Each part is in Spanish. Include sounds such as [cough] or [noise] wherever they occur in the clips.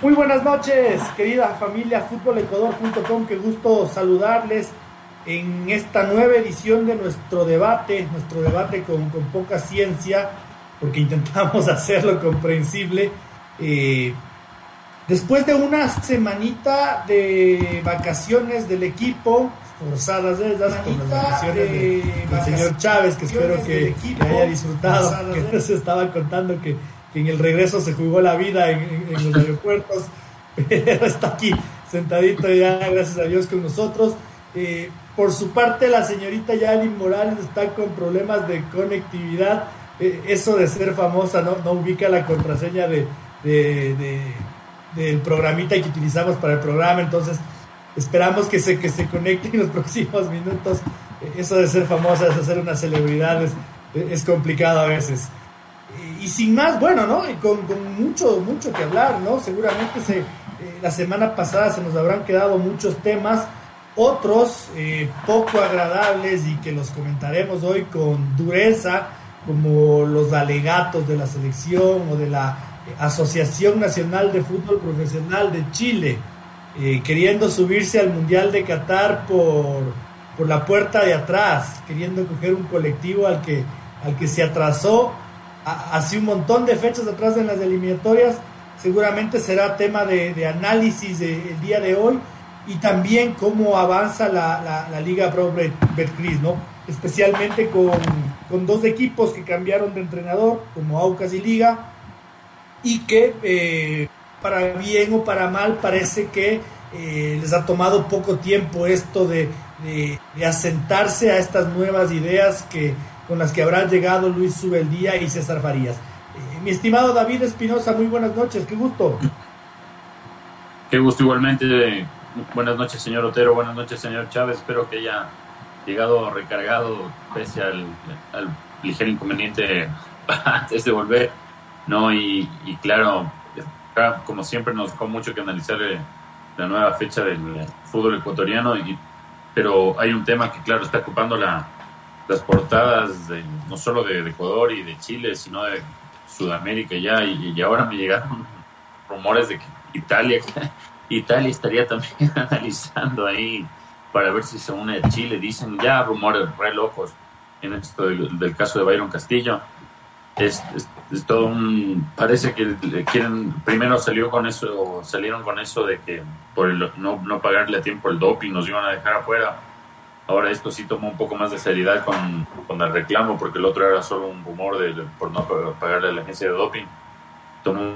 Muy buenas noches, querida familia futbolecuador.com, qué gusto saludarles en esta nueva edición de nuestro debate, nuestro debate con, poca ciencia, porque intentamos [laughs] hacerlo comprensible. Eh, después de una semanita de vacaciones del equipo, forzadas de con las vacaciones del señor Chávez, que espero que, haya disfrutado, que se estaba contando que en el regreso se jugó la vida en, los aeropuertos, [laughs] pero está aquí sentadito ya, gracias a Dios, con nosotros. Eh, por su parte, la señorita Yali Morales está con problemas de conectividad. Eh, eso de ser famosa no, ubica la contraseña de, del programita que utilizamos para el programa, entonces esperamos que se, que se conecte en los [laughs] próximos minutos. Eh, eso de ser famosa, de ser una celebridad, es complicado a veces y sin más, bueno, ¿no? Y con, mucho, mucho que hablar, ¿no? Seguramente se, eh, la semana pasada se nos habrán quedado muchos temas, otros eh, poco agradables y que los comentaremos hoy con dureza, como los alegatos de la selección o de la eh, Asociación Nacional de Fútbol Profesional de Chile, queriendo subirse al Mundial de Qatar por, por la puerta de atrás, queriendo coger un colectivo al que, al que se atrasó hace un montón de fechas atrás en las eliminatorias, seguramente será tema de, análisis el día de hoy y también cómo avanza la, Liga Pro Betcris, ¿no? Especialmente con, con, dos equipos que cambiaron de entrenador, como Aucas y Liga, y que eh, para bien o para mal parece que eh, les ha tomado poco tiempo esto de, de asentarse a estas nuevas ideas que con las que habrán llegado Luis Subeldía y César Farías. Eh, mi estimado David Espinosa, muy buenas noches, qué gusto. Qué gusto igualmente. Buenas noches, señor Otero, buenas noches, señor Chávez. Espero que haya llegado recargado pese al, ligero inconveniente [laughs] antes de volver. No, y, claro, como siempre nos dejó mucho que analizar la nueva fecha del fútbol ecuatoriano, y, pero hay un tema que claro está ocupando la, las portadas de, no solo de, Ecuador y de Chile, sino de Sudamérica ya, y, ahora me llegaron rumores de que Italia, [laughs] Italia estaría también [laughs] analizando ahí para ver si se une a Chile. Dicen ya rumores re locos en esto del, caso de Byron Castillo. Es, parece que quieren primero salió con eso salieron con eso de que por el, no, no pagarle a tiempo el doping nos iban a dejar afuera Ahora esto sí tomó un poco más de seriedad con, con el reclamo, porque el otro era solo un rumor de, por no pagarle a la agencia de doping. Tomó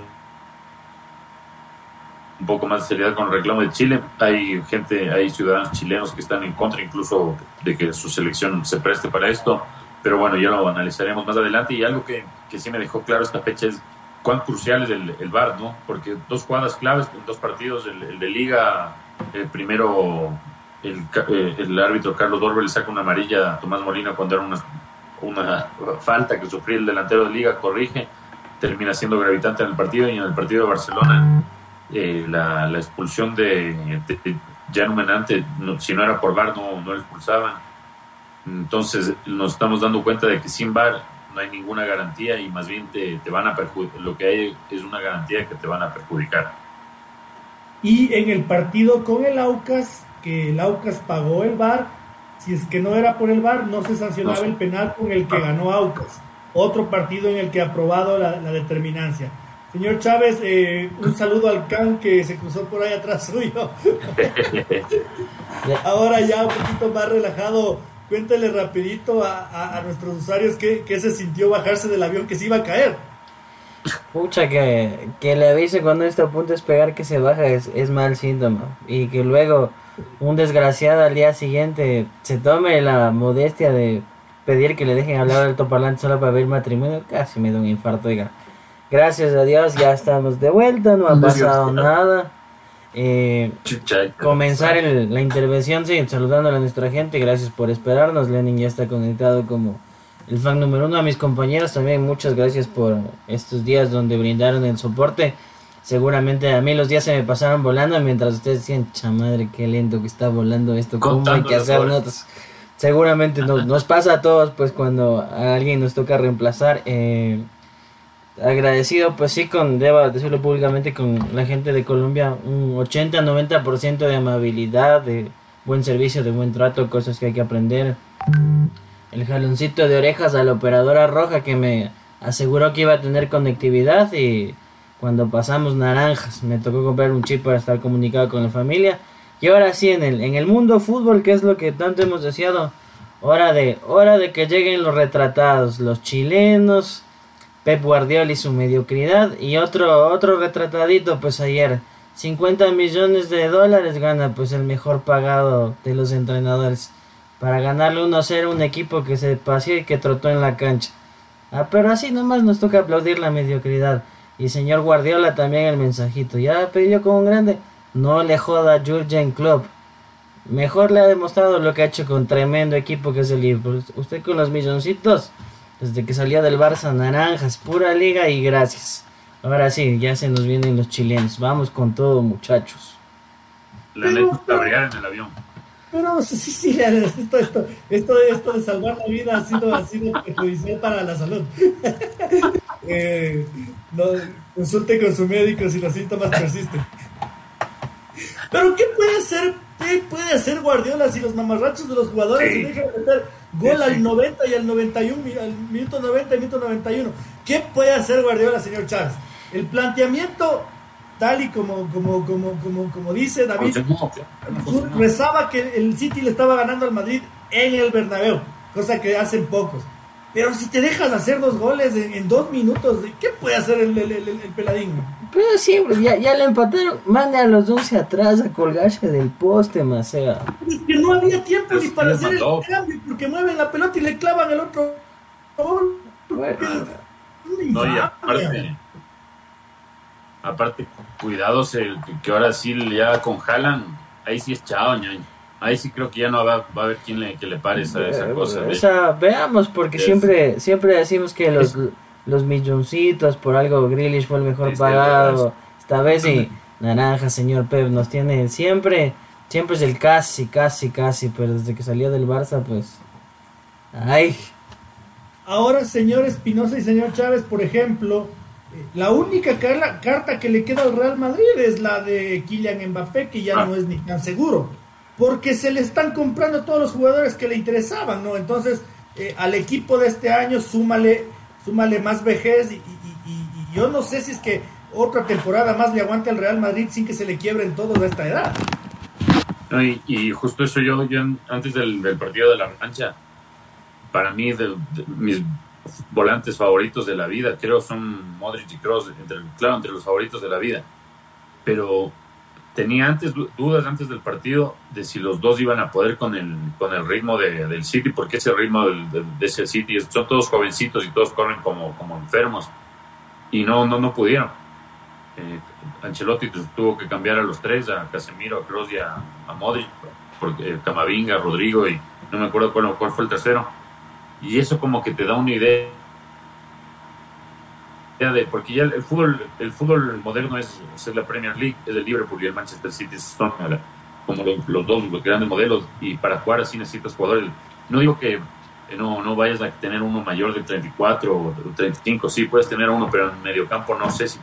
un poco más de seriedad con el reclamo de Chile. Hay gente, hay ciudadanos chilenos que están en contra incluso de que su selección se preste para esto. Pero bueno, ya lo analizaremos más adelante. Y algo que, que sí me dejó claro esta fecha es cuán crucial es el, el VAR, ¿no? Porque dos jugadas claves en dos partidos, el, el de Liga, el primero el, eh, el árbitro Carlos Dorbe le saca una amarilla a Tomás Molina cuando era una, una falta que sufría el delantero de liga, corrige, termina siendo gravitante en el partido y en el partido de Barcelona eh, la, la, expulsión de, de, Menante, si no era por VAR no, no expulsaban. Entonces nos estamos dando cuenta de que sin VAR no hay ninguna garantía y más bien te, te van a lo que hay es una garantía que te van a perjudicar. Y en el partido con el Aucas que el Aucas pagó el VAR, si es que no era por el VAR, no se sancionaba el penal con el que ganó Aucas. Otro partido en el que ha aprobado la, determinancia. Señor Chávez, eh, un saludo al can que se cruzó por ahí atrás [laughs] suyo. Ahora ya un poquito más relajado, cuéntele rapidito a, nuestros usuarios qué, se sintió bajarse del avión que se iba a caer. Pucha, que, que le avise cuando está a punto de despegar que se baja es, es mal síntoma. Y que luego un desgraciado al día siguiente se tome la modestia de pedir que le dejen hablar al altoparlante solo para ver matrimonio, casi me da un infarto, oiga. Gracias a Dios ya estamos de vuelta, no ha pasado nada. Eh, comenzar la intervención, sí, saludándole a nuestra gente, gracias por esperarnos. Lenin ya está conectado como el fan número uno. A mis compañeros también, muchas gracias por estos días donde brindaron el soporte. Seguramente a mí los días se me pasaron volando mientras ustedes decían, chamadre, qué lento que está volando esto, ¿cómo hay que hacer notas? Seguramente nos, nos, pasa a todos, pues cuando a alguien nos toca reemplazar. Eh, agradecido, pues sí, con, debo decirlo públicamente, con la gente de Colombia, un 80-90% de amabilidad, de buen servicio, de buen trato, cosas que hay que aprender. El jaloncito de orejas a la operadora roja que me aseguró que iba a tener conectividad y cuando pasamos naranjas me tocó comprar un chip para estar comunicado con la familia. Y ahora sí, en el, en el mundo fútbol, que es lo que tanto hemos deseado, hora de, hora de que lleguen los retratados, los chilenos, Pep Guardiola y su mediocridad. Y otro, otro retratadito, pues ayer, 50 millones de dólares gana pues el mejor pagado de los entrenadores. Para ganarle 1-0 a un equipo que se paseó y que trotó en la cancha. Ah, pero así nomás nos toca aplaudir la mediocridad. Y señor Guardiola también el mensajito. Ya pidió como un grande. No le joda a Jurgen Klopp. Mejor le ha demostrado lo que ha hecho con tremendo equipo que es el Liverpool. Usted con los milloncitos desde que salía del Barça, naranjas, pura liga y gracias. Ahora sí, ya se nos vienen los chilenos. Vamos con todo, muchachos. La neta cabrear en el avión. Pero sí, sí, esto, esto, esto, esto de salvar la vida ha sido, ha sido perjudicial para la salud. [laughs] eh, no, consulte con su médico si los síntomas persisten. Pero ¿qué puede hacer, qué puede hacer Guardiola si los mamarrachos de los jugadores se dejan meter Gol al 90 y al 91, al minuto 90 y minuto 91. ¿Qué puede hacer Guardiola, señor Chávez? El planteamiento, tal y como, como, como, como, como dice David, rezaba que el City le estaba ganando al Madrid en el Bernabéu, cosa que hacen pocos. Pero si te dejas hacer dos goles en, dos minutos, ¿qué puede hacer el, el, el, peladín? Pero sí, ya, ya le empataron. Mande a los 11 atrás a colgarse del poste, Macea. Es que no había tiempo ni para hacer el cambio, porque mueven la pelota y le clavan el otro gol. no, y aparte, aparte, cuidados, el, que ahora sí ya con Jalan, ahí sí es chao, ñaño. Ahí sí creo que ya no va, va a haber quien le, que le pare esa, esa cosa. O sea, veamos, porque siempre siempre decimos que los, los milloncitos, por algo Grillish fue el mejor pagado. Esta vez sí, [laughs] Naranja, señor Pep, nos tiene siempre, siempre es el casi, casi, casi, pero desde que salió del Barça, pues... Ay. Ahora, señor Espinosa y señor Chávez, por ejemplo, la única carta que le queda al Real Madrid es la de Kylian Mbappé, que ya ah. no es ni tan seguro porque se le están comprando todos los jugadores que le interesaban, ¿no? Entonces, eh, al equipo de este año súmale, súmale más vejez y, yo no sé si es que otra temporada más le aguante al Real Madrid sin que se le quiebren todos a esta edad. y, justo eso yo, yo antes del, partido de la mancha, para mí mis volantes favoritos de la vida, creo son Modric y Kroos, claro, entre los favoritos de la vida. Pero tenía antes dudas antes del partido de si los dos iban a poder con el, con el ritmo de, del City, porque ese ritmo de, ese City son todos jovencitos y todos corren como, como enfermos. Y no, no, no pudieron. Eh, Ancelotti tuvo que cambiar a los tres, a Casemiro, a Kroos y a, Modric, porque, eh, Camavinga, Rodrigo y no me acuerdo cuál, cuál fue el tercero. Y eso como que te da una idea porque ya el fútbol, el fútbol moderno es, es, la Premier League, es el Liverpool y el Manchester City, son como los, dos los grandes modelos y para jugar así necesitas jugadores. No digo que no, no vayas a tener uno mayor de 34 o 35, sí puedes tener uno, pero en medio campo no sé si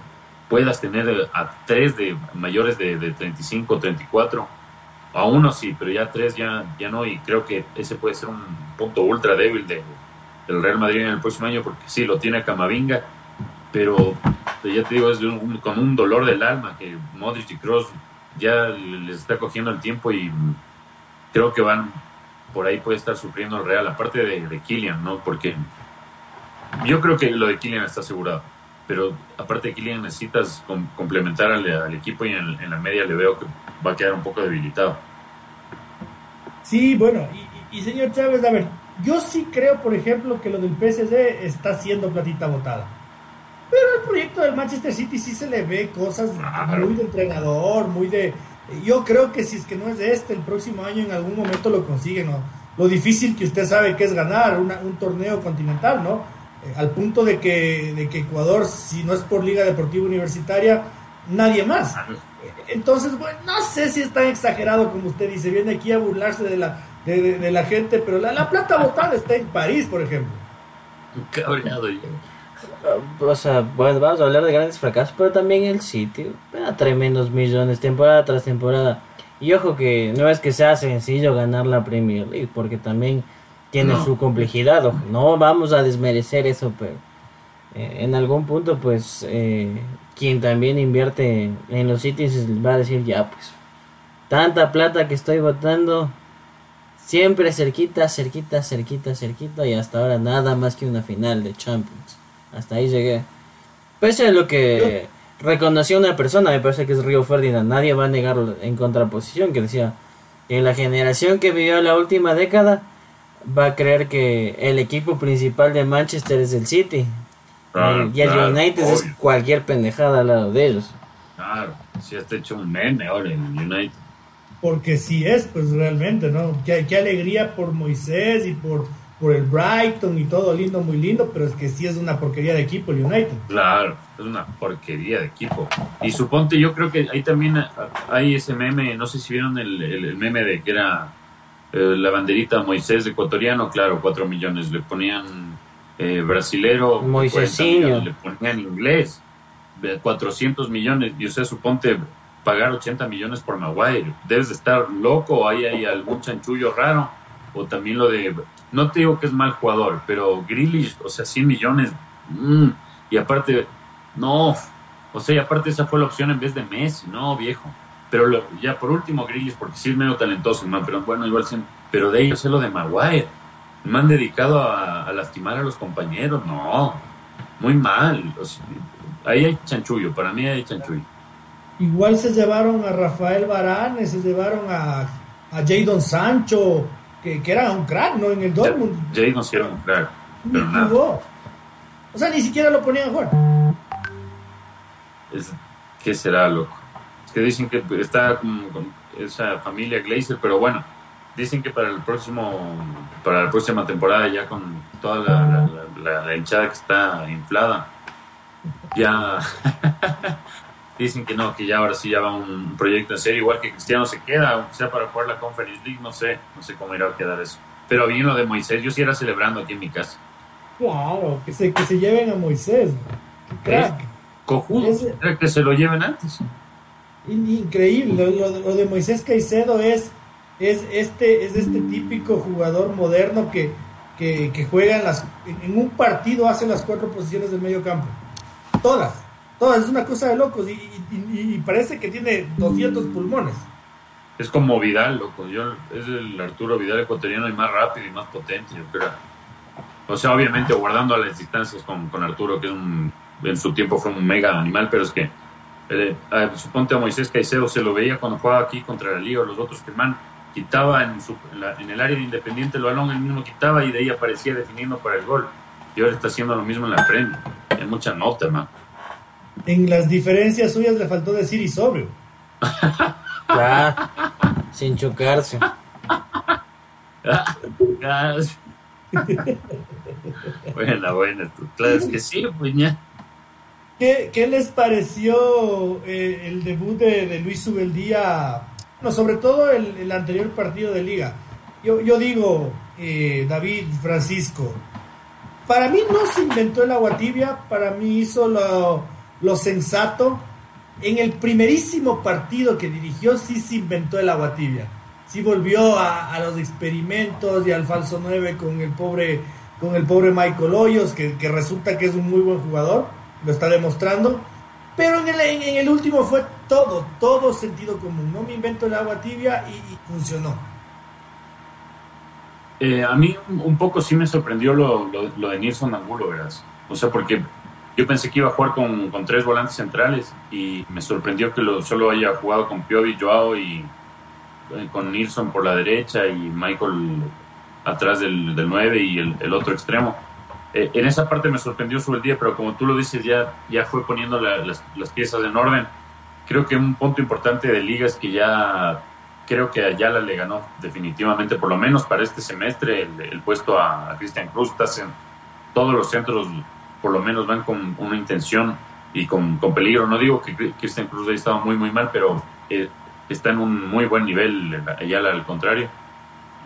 puedas tener a tres de mayores de, de 35 o 34. A uno sí, pero ya tres ya, ya no, y creo que ese puede ser un punto ultra débil de, del Real Madrid en el próximo año, porque sí, lo tiene Camavinga, pero ya te digo, es con un dolor del alma que Modric y Cross ya les está cogiendo el tiempo y creo que van por ahí puede estar sufriendo el Real, aparte de, de Kylian, ¿no? Porque yo creo que lo de Kylian está asegurado, pero aparte de Kylian necesitas complementar al, equipo y en, la media le veo que va a quedar un poco debilitado. Sí, bueno, y, y señor Chávez, a ver, yo sí creo, por ejemplo, que lo del PSG está siendo platita botada pero el proyecto del Manchester City sí se le ve cosas muy de entrenador, muy de... Yo creo que si es que no es de este, el próximo año en algún momento lo consiguen, ¿no? Lo difícil que usted sabe que es ganar un torneo continental, ¿no? Eh, al punto de que, de que Ecuador, si no es por Liga Deportiva Universitaria, nadie más. Entonces, bueno, no sé si es tan exagerado como usted dice, viene aquí a burlarse de la, de, la gente, pero la, la plata botada está en París, por ejemplo. Cabreado yo. O sea, bueno, vamos a hablar de grandes fracasos, pero también el a tremendos millones, temporada tras temporada. Y ojo que no es que sea sencillo ganar la Premier League, porque también tiene su complejidad, ojo, no vamos a desmerecer eso, pero eh, en algún punto, pues, eh, quien también invierte en los sitios va a decir, ya, pues, tanta plata que estoy votando, siempre cerquita, cerquita, cerquita, cerquita, y hasta ahora nada más que una final de Champions. Hasta ahí llegué. Pese a lo que reconoció una persona, me parece que es Río Ferdinand, nadie va a negarlo en contraposición, que decía, en la generación que vivió la última década, va a creer que el equipo principal de Manchester es el City, y el United es cualquier pendejada al lado de ellos. Claro, si has hecho un meme ahora en United. Porque sí es, pues realmente, ¿no? Qué, qué alegría por Moisés y por, por el Brighton y todo lindo, muy lindo, pero es que sí es una porquería de equipo el United. Claro, es una porquería de equipo. Y suponte, yo creo que ahí también hay ese meme, no sé si vieron el, el, meme de que era eh, la banderita Moisés ecuatoriano, claro, cuatro millones, le ponían eh, brasilero, le ponían inglés, 400 millones, y usted suponte pagar 80 millones por Maguire, debes de estar loco, ahí hay algún chanchullo raro, o también lo de, no te digo que es mal jugador, pero Grealish, o sea, 100 millones, mm, y aparte, no, o sea, y aparte esa fue la opción en vez de Messi, no, viejo. Pero ya por último, Grealish, porque sí es medio talentoso, pero bueno, igual, pero de ellos es lo de Maguire me han dedicado a, lastimar a los compañeros. No, muy mal. ahí hay chanchullo, para mí hay chanchullo. Igual se llevaron a Rafael Varane, se llevaron a, a Jadon Sancho, que, que, era un crack, ¿no? En el Dortmund. Jadon sí era un crack, pero nada. O sea, ni siquiera lo ponían a jugar. Es, ¿Qué será, loco? Es que dicen que está con esa familia Glazer, pero bueno Dicen que para el próximo, para la próxima temporada ya con toda la, hinchada que está inflada, ya [laughs] dicen que no, que ya ahora sí ya va un proyecto en serio, igual que Cristiano se queda, aunque sea para jugar la Conference League, no sé, no sé cómo irá a quedar eso. Pero bien lo de Moisés, yo sí era celebrando aquí en mi casa. Claro, que se, que se lleven a Moisés. Crack. Cojudo, que se lo lleven antes. Increíble, lo de Moisés Caicedo es es este, es este típico jugador moderno que, que, juega en, las, en un partido, hace las cuatro posiciones del medio campo. Todas, todas, es una cosa de locos y, parece que tiene 200 pulmones. Es como Vidal, loco. Yo, es el Arturo Vidal ecuatoriano y más rápido y más potente, yo creo. O sea, obviamente guardando a las distancias con, Arturo, que en su tiempo fue un mega animal, pero es que eh, suponte a Moisés Caicedo se lo veía cuando jugaba aquí contra la Liga, los otros que man quitaba en, en, el área de Independiente el balón, él mismo quitaba y de ahí aparecía definiendo para el gol. Y ahora está haciendo lo mismo en la Premier. Hay mucha nota, man. En las diferencias suyas le faltó decir y sobrio. [laughs] sin chocarse. [laughs] buena, buena. Claro, es que sí, pues ya. ¿Qué, ¿Qué, les pareció eh, el debut de, de Luis Subeldía no, sobre todo el, anterior partido de liga. Yo, yo digo, eh, David Francisco, para mí no se inventó el agua tibia, para mí hizo lo, lo sensato. En el primerísimo partido que dirigió sí se inventó el agua tibia. Sí volvió a, los experimentos y al falso 9 con el pobre, con el pobre Michael Hoyos, que, resulta que es un muy buen jugador, lo está demostrando pero en el, en el último fue todo, todo sentido común. No me invento el agua tibia y, funcionó. Eh, a mí un poco sí me sorprendió lo, lo, de Nilsson Angulo, verás. O sea, porque yo pensé que iba a jugar con, con tres volantes centrales y me sorprendió que lo, solo haya jugado con Piovi, Joao y eh, con Nilsson por la derecha y Michael atrás del, del 9 y el, el otro extremo. Eh, en esa parte me sorprendió sobre el día, pero como tú lo dices, ya, ya fue poniendo las, las, piezas en orden. Creo que un punto importante de Liga es que ya creo que Ayala le ganó definitivamente, por lo menos para este semestre, el, puesto a, Cristian Cruz. en todos los centros, por lo menos, van con una intención y con, con peligro. No digo que Cristian Cruz haya estado muy, muy mal, pero eh, está en un muy buen nivel Ayala, al contrario.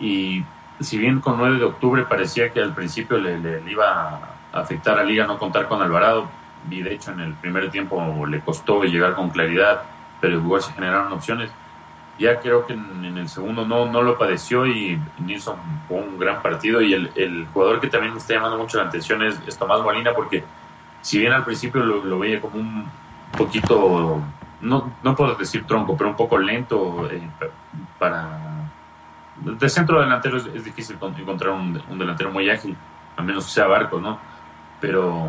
Y si bien con 9 de octubre parecía que al principio le, iba afectar a Liga no contar con Alvarado. Y de hecho en el primer tiempo le costó llegar con claridad, pero igual se generaron opciones. Ya creo que en, el segundo no, no lo padeció y Nilsson fue un gran partido. Y el, el, jugador que también me está llamando mucho la atención es, Tomás Molina, porque si bien al principio lo, veía como un poquito, no, no puedo decir tronco, pero un poco lento eh, para... De centro delantero es, difícil encontrar un, delantero muy ágil, a menos que sea Barco, ¿no? Pero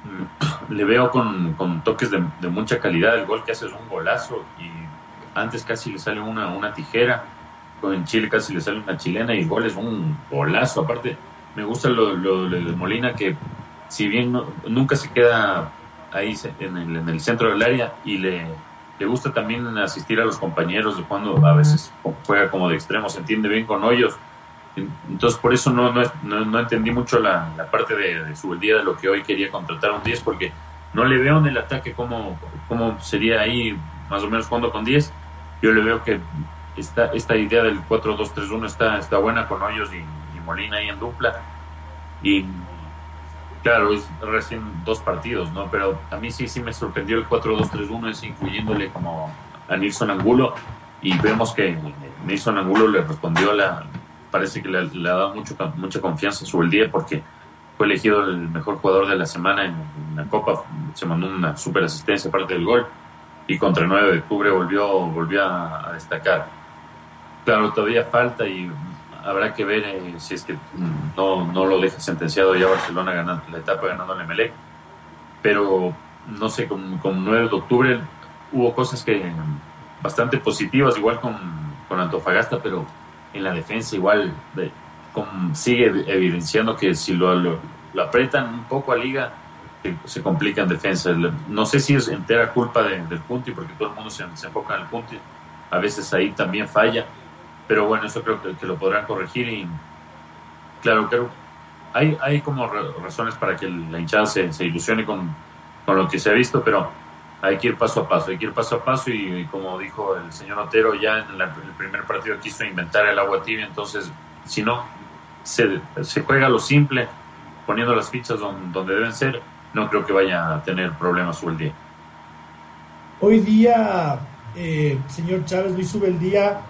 [clears throat] le veo con, con toques de, de, mucha calidad. El gol que hace es un golazo y antes casi le sale una, una tijera, en Chile casi le sale una chilena y gol es un golazo. Aparte, me gusta lo, de Molina que si bien nunca se queda ahí en el, en el, centro del área y le, le gusta también asistir a los compañeros de cuando a veces juega como de extremo, se entiende bien con hoyos. Entonces por eso no, no, no, entendí mucho la, la parte de, su día de lo que hoy quería contratar un 10 porque no le veo en el ataque cómo, cómo sería ahí más o menos jugando con 10 yo le veo que esta, esta idea del 4-2-3-1 está, está buena con Hoyos y, Molina ahí en dupla. Y claro, es recién dos partidos, ¿no? Pero a mí sí, sí me sorprendió el 4-2-3-1, es incluyéndole como a Nilson Angulo. Y vemos que Nilson Angulo le respondió, la parece que le, ha dado mucho, mucha confianza sobre el día porque fue elegido el mejor jugador de la semana en, en la Copa. Se mandó una super asistencia aparte del gol y contra el 9 de octubre volvió, volvió a, destacar. Claro, todavía falta y habrá que ver eh, si es que no, no, lo deja sentenciado ya Barcelona ganando la etapa ganando el Emelec. Pero no sé, con, con 9 de octubre hubo cosas que bastante positivas, igual con, con Antofagasta, pero en la defensa igual de, sigue evidenciando que si lo, lo, lo un poco a Liga, se complica en defensa. No sé si es entera culpa del Punti, porque todo el mundo se, enfoca en el Punti. A veces ahí también falla. Pero bueno, eso creo que, lo podrán corregir. Y claro, hay, hay como razones para que la hinchada se, se ilusione con, con, lo que se ha visto, pero hay que ir paso a paso. Hay que ir paso a paso. Y, como dijo el señor Otero, ya en el primer partido quiso inventar el agua tibia. Entonces, si no, se, se juega lo simple, poniendo las fichas donde, donde deben ser no creo que vaya a tener problemas su el día. Hoy día, eh, señor Chávez Luis Subeldía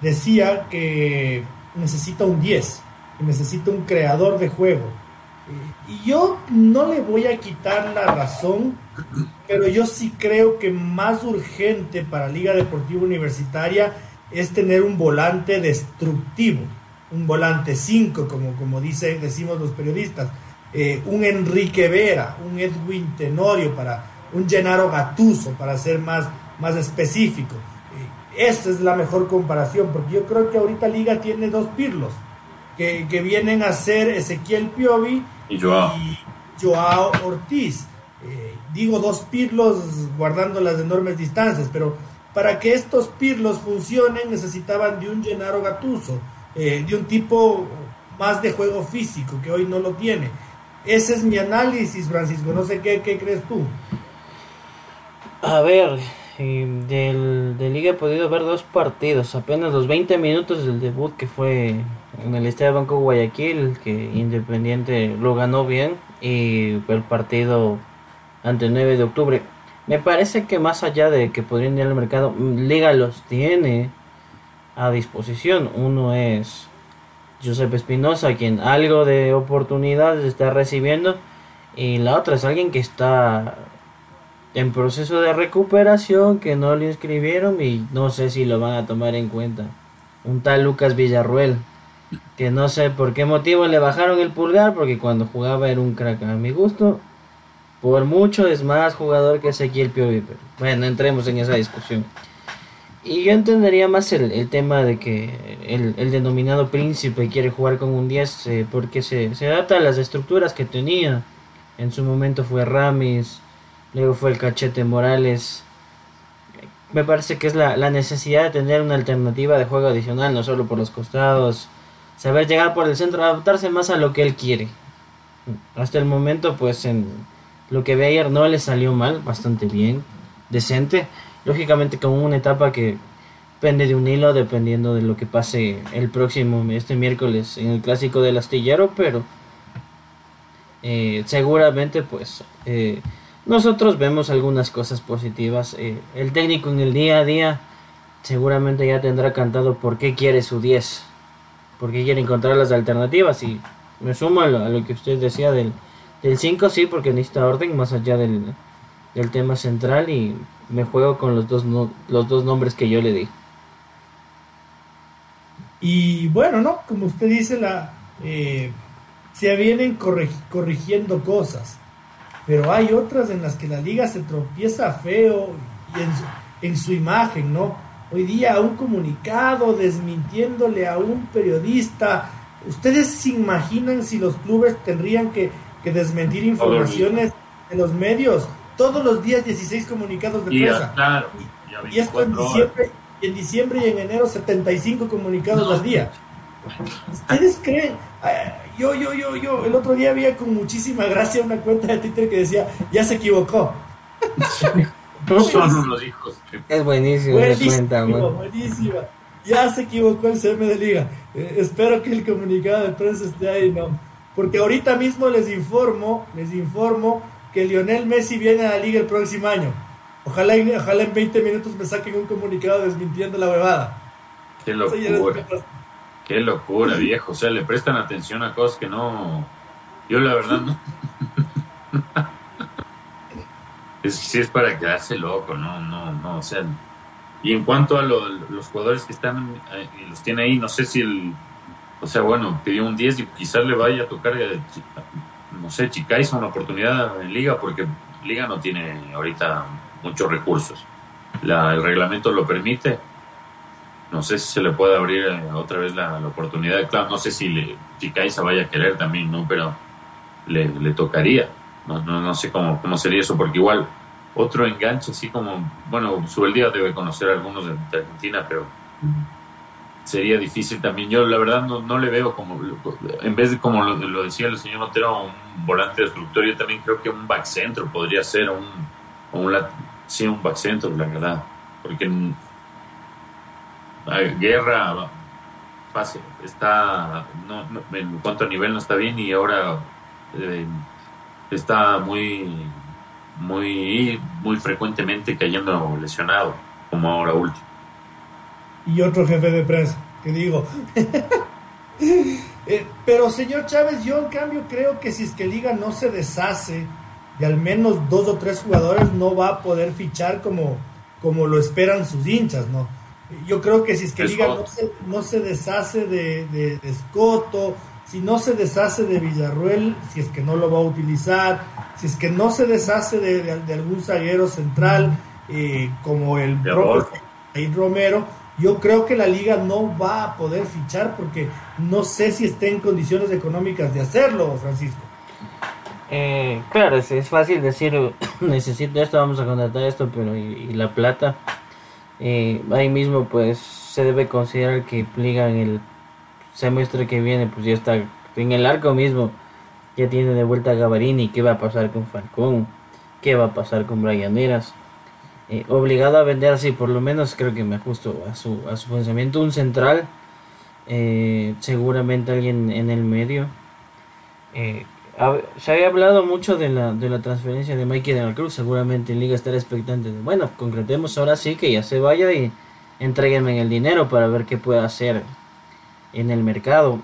decía que necesita un 10, que necesita un creador de juego. Y yo no le voy a quitar la razón, pero yo sí creo que más urgente para Liga Deportiva Universitaria es tener un volante destructivo, un volante 5, como, como dice, decimos los periodistas eh, un Enrique Vera, un Edwin Tenorio, para un Gennaro Gatuso, para ser más, más específico. Eh, esta es la mejor comparación, porque yo creo que ahorita Liga tiene dos pirlos, que, vienen a ser Ezequiel Piovi y Joao, Joao Ortiz. Eh, digo dos pirlos guardando las enormes distancias, pero para que estos pirlos funcionen necesitaban de un Gennaro Gatuso, de un tipo más de juego físico, que hoy no lo tiene. Ese es mi análisis, Francisco. No sé qué, crees tú. A ver, eh, del, de Liga he podido ver dos partidos. Apenas los 20 minutos del debut que fue en el Estadio Banco Guayaquil, que Independiente lo ganó bien. Y el partido ante el 9 de octubre. Me parece que más allá de que podrían ir al mercado, Liga los tiene a disposición. Uno es Josep Espinosa, quien algo de oportunidades está recibiendo, y la otra es alguien que está en proceso de recuperación, que no le inscribieron y no sé si lo van a tomar en cuenta. Un tal Lucas Villarruel, que no sé por qué motivo le bajaron el pulgar, porque cuando jugaba era un crack a mi gusto. Por mucho es más jugador que Ezequiel Piovi, pero bueno, entremos en esa discusión. Y yo entendería más el, tema de que el, denominado príncipe quiere jugar con un 10 eh, porque se, se, adapta a las estructuras que tenía. En su momento fue Ramis, luego fue el cachete Morales. Me parece que es la, la, necesidad de tener una alternativa de juego adicional, no solo por los costados. Saber llegar por el centro, adaptarse más a lo que él quiere. Hasta el momento, pues en lo que ve ayer no le salió mal, bastante bien, decente lógicamente como una etapa que pende de un hilo dependiendo de lo que pase el próximo este miércoles en el clásico del astillero pero Eh, seguramente pues eh, nosotros vemos algunas cosas positivas. Eh, el técnico en el día a día seguramente ya tendrá cantado por qué quiere su 10, por qué quiere encontrar las alternativas y me sumo a lo, que usted decía del, del 5, sí, porque necesita orden más allá del, del tema central y me juego con los dos, los dos nombres que yo le di. Y bueno, ¿no? Como usted dice, la, eh, se vienen corrigiendo cosas, pero hay otras en las que la liga se tropieza feo y en su, en su imagen, ¿no? Hoy día un comunicado desmintiéndole a un periodista. ¿Ustedes se imaginan si los clubes tendrían que, que desmentir informaciones de los medios? Todos los días 16 comunicados de prensa. y, esto en diciembre, y en diciembre y en enero 75 comunicados al día. ¿Ustedes creen? Ah, yo, yo, yo, yo, el otro día había con muchísima gracia una cuenta de Twitter que decía, ya se equivocó. [laughs] Son unos hijos. Es buenísimo, buenísimo, Ya se equivocó el CM de Liga. Eh, espero que el comunicado de prensa esté ahí, ¿no? Porque ahorita mismo les informo, les informo que Lionel Messi viene a la Liga el próximo año. Ojalá, ojalá en 20 minutos me saquen un comunicado desmintiendo la huevada. Qué locura. Qué locura, viejo. O sea, le prestan atención a cosas que no. Yo, la verdad, no. [laughs] es sí es para quedarse loco, no, no, no. O sea, y en cuanto a los jugadores que están eh, los tiene ahí, no sé si el. O sea, bueno, pidió un 10 y quizás le vaya a tocar, eh, no sé, Chicaiza una oportunidad en Liga, porque Liga no tiene ahorita muchos recursos. La, el reglamento lo permite no sé si se le puede abrir eh, otra vez la, oportunidad. Claro, no sé si, le, si vaya a querer también, ¿no? Pero le, tocaría. No, no, no sé cómo, cómo sería eso, porque igual otro enganche, así como, bueno, día debe conocer a algunos de, Argentina, pero sería difícil también. Yo la verdad no, no le veo como, en vez de como lo, decía el señor Otero, un volante destructor, yo también creo que un back centro podría ser, un, un, sí, un back centro, la verdad, porque guerra fácil, está no, en cuanto a nivel no está bien y ahora eh, está muy muy muy frecuentemente cayendo lesionado como ahora último y otro jefe de prensa que digo. [laughs] Eh, pero señor Chávez yo en cambio creo que si es que Liga no se deshace de al menos dos o tres jugadores no va a poder fichar como como lo esperan sus hinchas no yo creo que si es que Liga no se, no se deshace de, de, Escoto, si no se deshace de Villarruel, si es que no lo va a utilizar, si es que no se deshace de, algún zaguero central eh, como el Romero, yo creo que la liga no va a poder fichar porque no sé si esté en condiciones económicas de hacerlo, Francisco. Eh, claro, es, fácil decir, [coughs] necesito esto, vamos a contratar esto, pero y la plata? Eh, ahí mismo pues se debe considerar que Liga en el semestre que viene pues ya está en el arco mismo ya tiene de vuelta a Gavarini qué va a pasar con Falcón qué va a pasar con Brian Eras eh, obligado a vender así por lo menos creo que me ajusto a su, a su pensamiento un central eh, seguramente alguien en el medio se había hablado mucho de la, de la transferencia de Mikey de la Cruz. Seguramente en Liga estará expectante. bueno, concretemos ahora sí que ya se vaya y entreguenme el dinero para ver qué puede hacer en el mercado.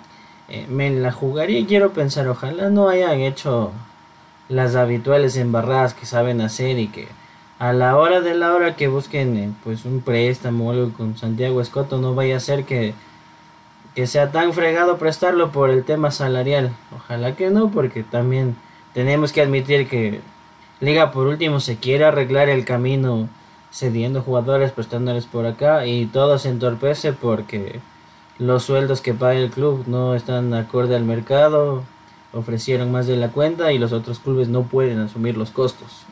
Eh, me la jugaría y quiero pensar, ojalá no hayan hecho las habituales embarradas que saben hacer y que a la hora de la hora que busquen eh, pues un préstamo o algo con Santiago Escoto no vaya a ser que que sea tan fregado prestarlo por el tema salarial. Ojalá que no, porque también tenemos que admitir que Liga por último se quiere arreglar el camino cediendo jugadores, prestándoles por acá y todo se entorpece porque los sueldos que paga el club no están acorde al mercado, ofrecieron más de la cuenta y los otros clubes no pueden asumir los costos.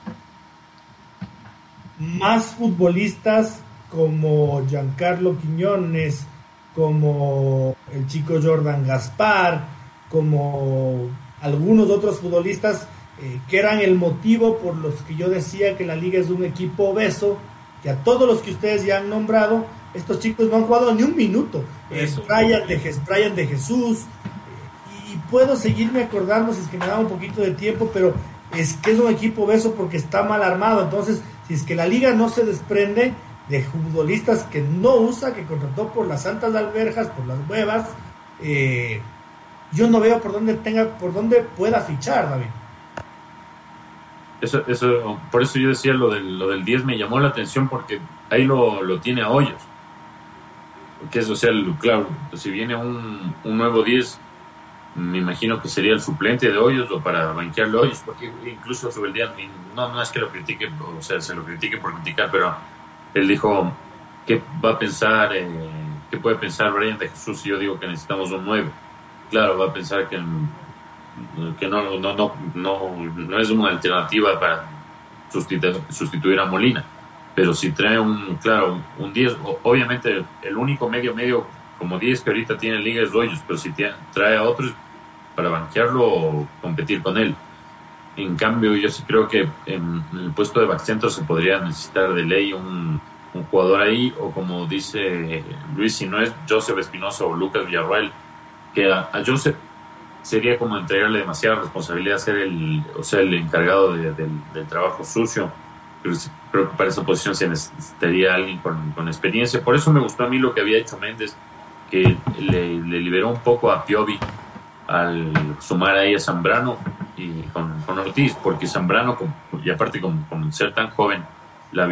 Más futbolistas como Giancarlo Quiñones, como el chico Jordan Gaspar, como algunos otros futbolistas eh, que eran el motivo por los que yo decía que la liga es un equipo obeso, que a todos los que ustedes ya han nombrado, estos chicos no han jugado ni un minuto. Eh, Brian, de, de Jesús, eh, y puedo seguirme acordando si es que me da un poquito de tiempo, pero es que es un equipo obeso porque está mal armado. Entonces, si es que la liga no se desprende de futbolistas que no usa, que contrató por las santas alberjas, por las huevas, eh, yo no veo por dónde tenga, por dónde pueda fichar, David. Eso, eso, por eso yo decía lo del, lo del 10 me llamó la atención porque ahí lo, lo tiene a hoyos. Que es, claro, si viene un, un nuevo 10, me imagino que sería el suplente de Hoyos o para banquearle Hoyos, porque incluso sobre el día, no, no es que lo critique, o sea, se lo critique por criticar, pero él dijo, ¿qué va a pensar, eh, qué puede pensar Brian de Jesús si yo digo que necesitamos un nuevo? Claro, va a pensar que, que no, no, no, no, no es una alternativa para sustituir, sustituir a Molina, pero si trae un, claro, un 10, obviamente el único medio medio como 10 que ahorita tiene Liga es Hoyos, pero si trae a otros para banquearlo o competir con él. En cambio, yo sí creo que en, el puesto de backcentro se podría necesitar de ley un, jugador ahí, o como dice Luis, si no es Joseph Espinosa o Lucas Villarreal, que a, Joseph sería como entregarle demasiada responsabilidad, ser el, o sea, el encargado del, trabajo sucio. Creo que para esa posición se necesitaría alguien con, con, experiencia. Por eso me gustó a mí lo que había hecho Méndez, que le, le liberó un poco a Piovi al sumar ahí a Zambrano y con, con Ortiz, porque Zambrano, y aparte con, con ser tan joven, la,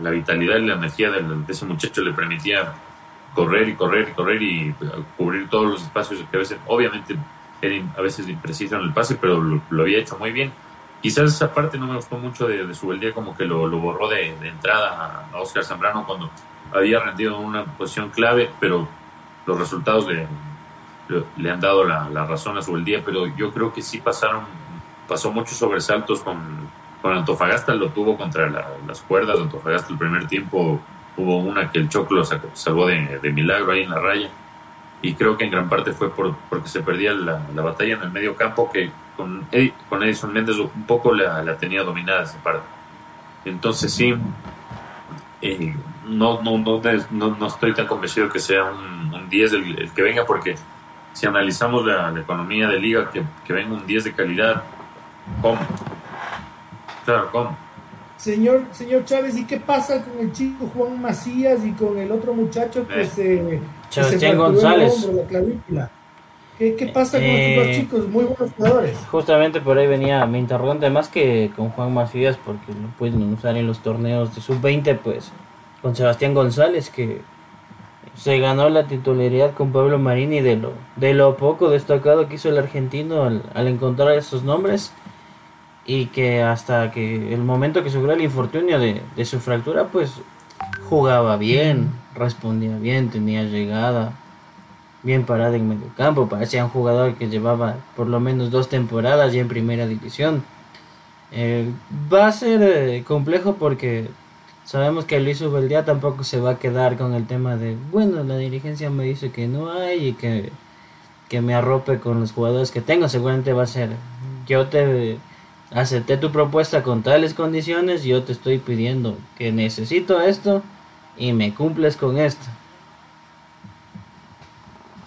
la, vitalidad y la energía de, ese muchacho le permitía correr y correr y correr y cubrir todos los espacios que a veces, obviamente, era a veces impreciso en el pase, pero lo, había hecho muy bien. Quizás esa parte no me gustó mucho de, su el día, como que lo, lo borró de, de, entrada a Oscar Zambrano cuando había rendido en una posición clave, pero los resultados de, le han dado la, razón a su el día, pero yo creo que sí pasaron, pasó muchos sobresaltos con, con Antofagasta, lo tuvo contra las cuerdas Antofagasta el primer tiempo, hubo una que el Choclo salvó de, milagro ahí en la raya, y creo que en gran parte fue por, porque se perdía la, batalla en el medio campo, que con, con Edison Méndez un poco la, tenía dominada esa parte. Entonces sí, eh, no, no, no, no, estoy tan convencido que sea un, un 10 el que venga, porque si analizamos la, economía de liga, que, que venga un 10 de calidad, ¿cómo? Claro, ¿cómo? Señor, señor Chávez, ¿y qué pasa con el chico Juan Macías y con el otro muchacho que eh. se, que se González. la clavícula? ¿Qué, ¿Qué, pasa con estos dos eh, chicos? Muy buenos jugadores. Justamente por ahí venía mi interrogante, más que con Juan Macías, porque no pueden usar en los torneos de sub-20, pues con Sebastián González, que se ganó la titularidad con Pablo Marini de lo, de lo poco destacado que hizo el argentino al, encontrar esos nombres y que hasta que el momento que sufrió el infortunio de, su fractura pues jugaba bien, respondía bien, tenía llegada, bien parada en medio campo, parecía un jugador que llevaba por lo menos dos temporadas ya en primera división. Eh, va a ser eh, complejo porque Sabemos que Luis Ubeldía tampoco se va a quedar con el tema de, bueno, la dirigencia me dice que no hay y que, que me arrope con los jugadores que tengo. Seguramente va a ser, yo te acepté tu propuesta con tales condiciones, yo te estoy pidiendo que necesito esto y me cumples con esto.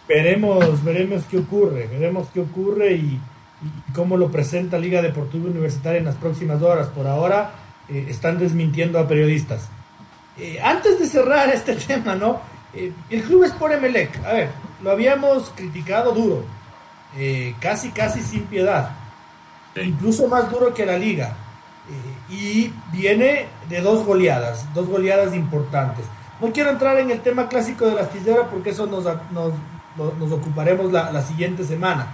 Veremos, veremos qué ocurre, veremos qué ocurre y, y cómo lo presenta Liga Deportiva Universitaria en las próximas horas. Por ahora eh, están desmintiendo a periodistas. Eh, antes de cerrar [laughs] este tema, ¿no? Eh, el club es por Emelec. A ver, lo habíamos criticado duro, casi, casi sin piedad, incluso más duro que la liga. y viene de dos goleadas, dos goleadas importantes. No quiero entrar en el tema clásico de la astillera porque eso nos, nos, nos ocuparemos la, la, siguiente semana,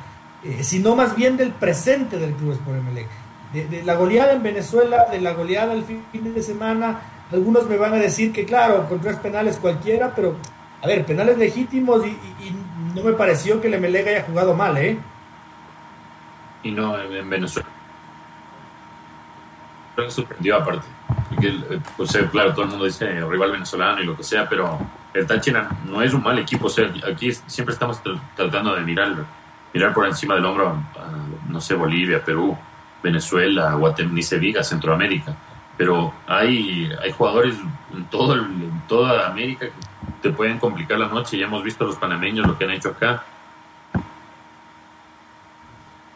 sino más bien del presente del club por Emelec de, la goleada en Venezuela, de la goleada el fin, de semana. Algunos me van a decir que, claro, con tres penales cualquiera, pero, a ver, penales legítimos y, no me pareció que el haya jugado mal, ¿eh? Y no en, Venezuela. Creo que sorprendió aparte. Porque, pues, claro, todo el mundo dice rival venezolano y lo que sea, pero el Táchira no es un mal equipo. Sea, aquí siempre estamos tratando de mirar, mirar por encima del hombro, no sé, Bolivia, Perú Venezuela, Guatemala, ni se Centroamérica. Pero hay, hay jugadores en, todo en toda América que te pueden complicar la noche. Ya hemos visto los panameños lo que han hecho acá.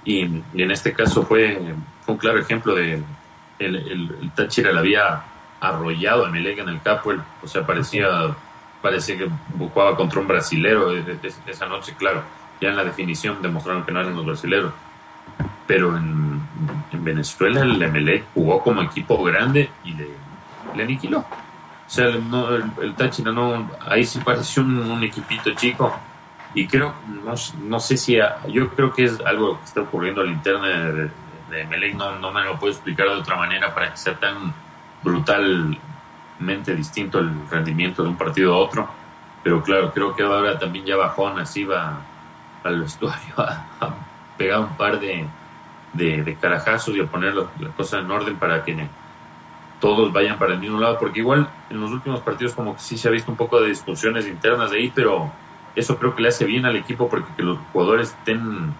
Y, en este caso fue, un claro ejemplo de el, el, Táchira le había arrollado a Melec en el capo, o sea, parecía, parecía que jugaba contra un brasilero esa noche, claro, ya en la definición demostraron que no eran los brasileros. Pero en, Venezuela el Emelec jugó como equipo grande y le, le aniquiló. O sea, no, el, Táchira no, ahí sí pareció un equipito chico y creo, no, no sé si, yo creo que es algo que está ocurriendo al interno de, de, no, no me lo puedo explicar de otra manera para que sea tan brutalmente distinto el rendimiento de un partido a otro. Pero claro, creo que ahora también ya bajón, así va al vestuario [laughs] a, pegar un par de, de, carajazos y a poner las la cosas en orden para que todos vayan para el mismo lado, porque igual en los últimos partidos como que sí se ha visto un poco de discusiones internas de ahí, pero eso creo que le hace bien al equipo porque que los jugadores estén,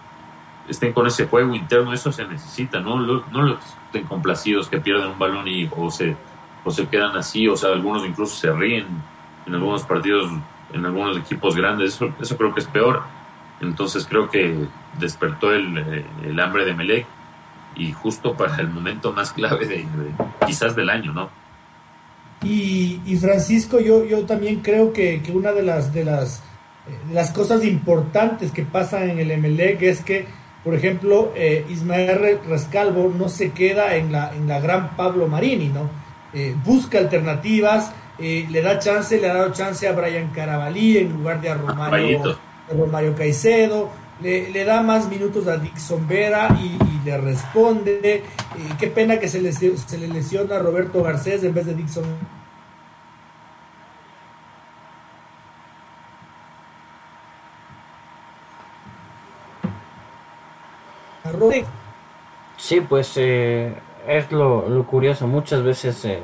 estén con ese juego interno, eso se necesita, ¿no? No los estén complacidos que pierden un balón y o se, o se quedan así, o sea, algunos incluso se ríen en algunos partidos, en algunos equipos grandes, eso, eso creo que es peor. Entonces creo que despertó el, el hambre de Melec y justo para el momento más clave de, quizás del año, ¿no? Y, y, Francisco, yo, yo también creo que, que una de las, de las las cosas importantes que pasan en el Emelec es que, por ejemplo, eh, Ismael Rascalvo no se queda en la, en la gran Pablo Marini, ¿no? Eh, busca alternativas, eh, le da chance, le ha dado chance a Brian Carabalí en lugar de a Romario, Romario Caicedo, le, da más minutos a Dixon Vera y, le responde. qué pena que se le, se le lesiona a Roberto Garcés en vez de Dixon Sí, pues eh, es lo, curioso. Muchas veces eh,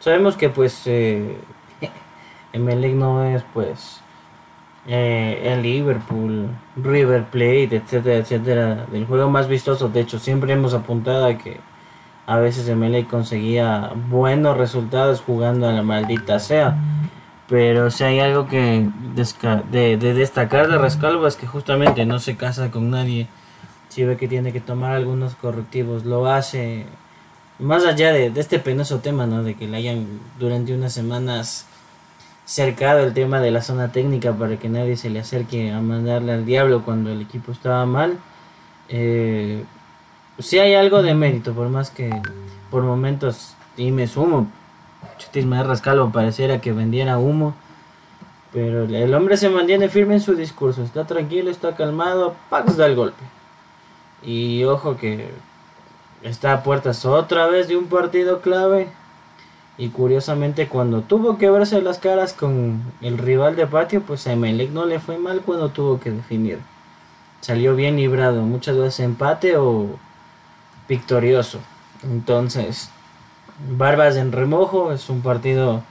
sabemos que pues eh, [laughs] MLE no es pues eh, el Liverpool, River Plate, etcétera, etcétera, del juego más vistoso. De hecho, siempre hemos apuntado a que a veces MLE conseguía buenos resultados jugando a la maldita sea. Pero si hay algo que de, de destacar de Rescalvo es que justamente no se casa con nadie si ve que tiene que tomar algunos correctivos, lo hace más allá de, este penoso tema, ¿no? De que le hayan durante unas semanas cercado el tema de la zona técnica para que nadie se le acerque a mandarle al diablo cuando el equipo estaba mal. Eh, hay algo de mérito, por más que por momentos, y me sumo, me rascalo, pareciera que vendiera humo. Pero el hombre se mantiene firme en su discurso, está tranquilo, está calmado, Pax da el golpe. Y ojo que está a puertas otra vez de un partido clave. Y curiosamente cuando tuvo que verse las caras con el rival de patio, pues a Emelec no le fue mal cuando tuvo que definir. Salió bien librado, muchas veces empate o victorioso. Entonces, Barbas en remojo es un partido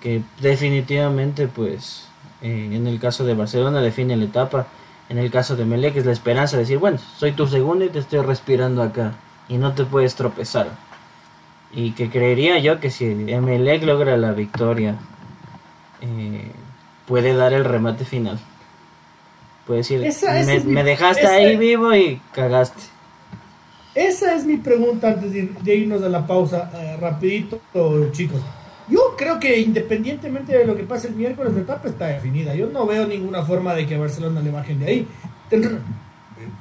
que definitivamente pues eh, en el caso de Barcelona define la etapa en el caso de Melec es la esperanza de decir, bueno, soy tu segundo y te estoy respirando acá y no te puedes tropezar. Y que creería yo que si Melec logra la victoria, eh, puede dar el remate final. Puede decir, me, dejaste ahí vivo y cagaste. Esa es mi pregunta antes de, irnos a la pausa, eh, rapidito, chicos. Yo creo que independientemente de lo que pase el miércoles, la etapa está definida. Yo no veo ninguna forma de que a Barcelona le bajen de ahí.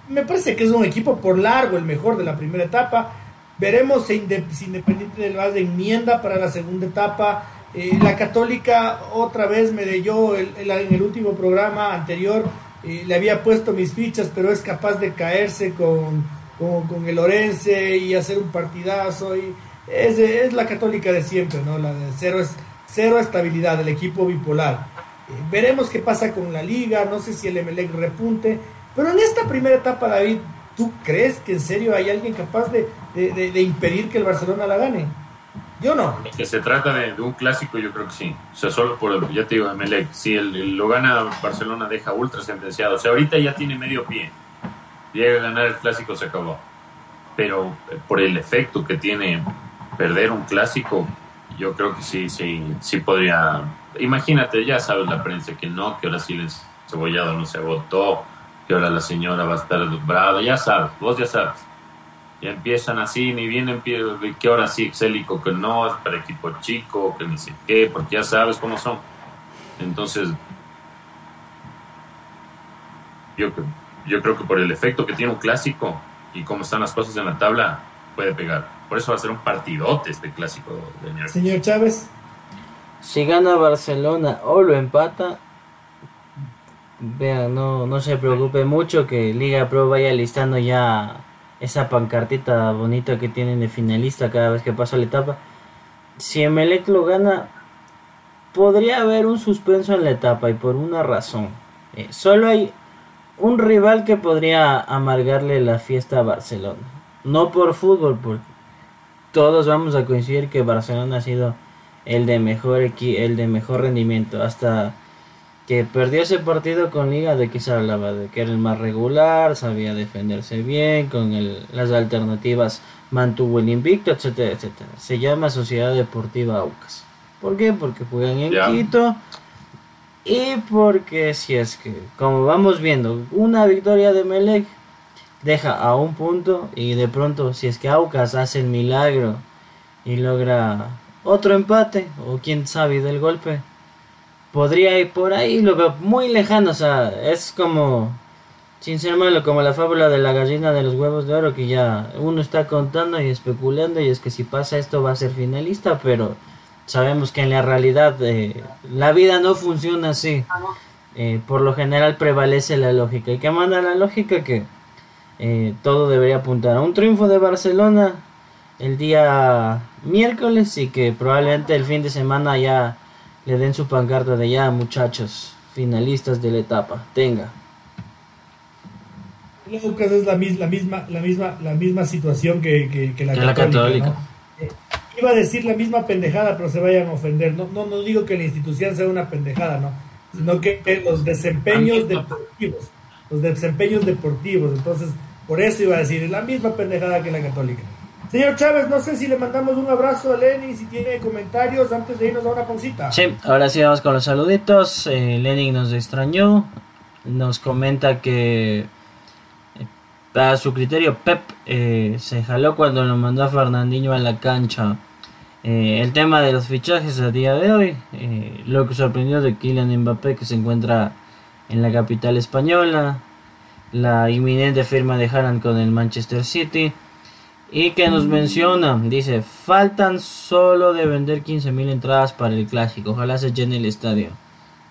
Me parece que es un equipo por largo el mejor de la primera etapa. Veremos si Independiente del Valle enmienda para la segunda etapa. Eh, la Católica otra vez me leyó el, en el último programa anterior. Eh, le había puesto mis fichas, pero es capaz de caerse con, con, el Orense y hacer un partidazo. Es, es la católica de siempre, ¿no? La de cero, es, cero estabilidad, el equipo bipolar. Eh, veremos qué pasa con la liga, no sé si el Emelec repunte, pero en esta primera etapa, David, ¿tú crees que en serio hay alguien capaz de, de, impedir que el Barcelona la gane? Yo no. Que se trata de, un clásico, yo creo que sí. O sea, solo por, ya te digo, Emelec, si el, lo gana Barcelona, deja ultra sentenciado. O sea, ahorita ya tiene medio pie. Llega a ganar el clásico, se acabó. Pero eh, por el efecto que tiene perder un clásico, yo creo que sí, sí, sí podría. Imagínate, ya sabes la prensa que no, que ahora sí el cebollado no se votó, que ahora la señora va a estar brava, ya sabes, vos ya sabes. Ya empiezan así, ni bien empiezan, que ahora sí, Excélico, que no, es para equipo chico, que ni sé qué, porque ya sabes cómo son. Entonces, yo, yo creo que por el efecto que tiene un clásico y cómo están las cosas en la tabla, puede pegar. Por eso va a ser un partidote este clásico de Señor Chávez. Si gana Barcelona o lo empata, vean, no, no se preocupe mucho que Liga Pro vaya listando ya esa pancartita bonita que tienen de finalista cada vez que pasa la etapa. Si Emelec lo gana, podría haber un suspenso en la etapa y por una razón. Eh, solo hay un rival que podría amargarle la fiesta a Barcelona. No por fútbol, porque todos vamos a coincidir que Barcelona ha sido el de mejor el de mejor rendimiento hasta que perdió ese partido con Liga de que se hablaba de que era el más regular, sabía defenderse bien, con las alternativas mantuvo el invicto, etcétera, etcétera. Se llama Sociedad Deportiva Aucas. ¿Por qué? Porque juegan en Quito y porque si es que, como vamos viendo, una victoria de Melec deja a un punto y de pronto si es que Aucas hace el milagro y logra otro empate o quién sabe del golpe podría ir por ahí lo veo muy lejano o sea es como sin ser malo como la fábula de la gallina de los huevos de oro que ya uno está contando y especulando y es que si pasa esto va a ser finalista pero sabemos que en la realidad eh, la vida no funciona así. Eh, por lo general prevalece la lógica. Y que manda la lógica que eh, todo debería apuntar a un triunfo de Barcelona el día miércoles y que probablemente el fin de semana ya le den su pancarta de ya muchachos finalistas de la etapa tenga Lucas es la, misma la misma la misma situación que, la, católica, eh, iba a decir la misma pendejada pero se vayan a ofender. No no no digo que la institución sea una pendejada no sino que los desempeños deportivos los desempeños deportivos. Entonces por eso iba a decir la misma pendejada que la católica Señor Chávez, no sé si le mandamos un abrazo a Lenin, si tiene comentarios antes de irnos a una pausita. Sí, ahora sí vamos con los saluditos. Eh, Lenin nos extrañó, nos comenta que eh, a su criterio Pep eh, se jaló cuando lo mandó a Fernandinho a la cancha. el tema de los fichajes a día de hoy, lo que sorprendió de Kylian Mbappé que se encuentra en la capital española, la inminente firma de Haaland con el Manchester City y que nos menciona, dice, faltan solo de vender 15.000 entradas para el clásico, ojalá se llene el estadio.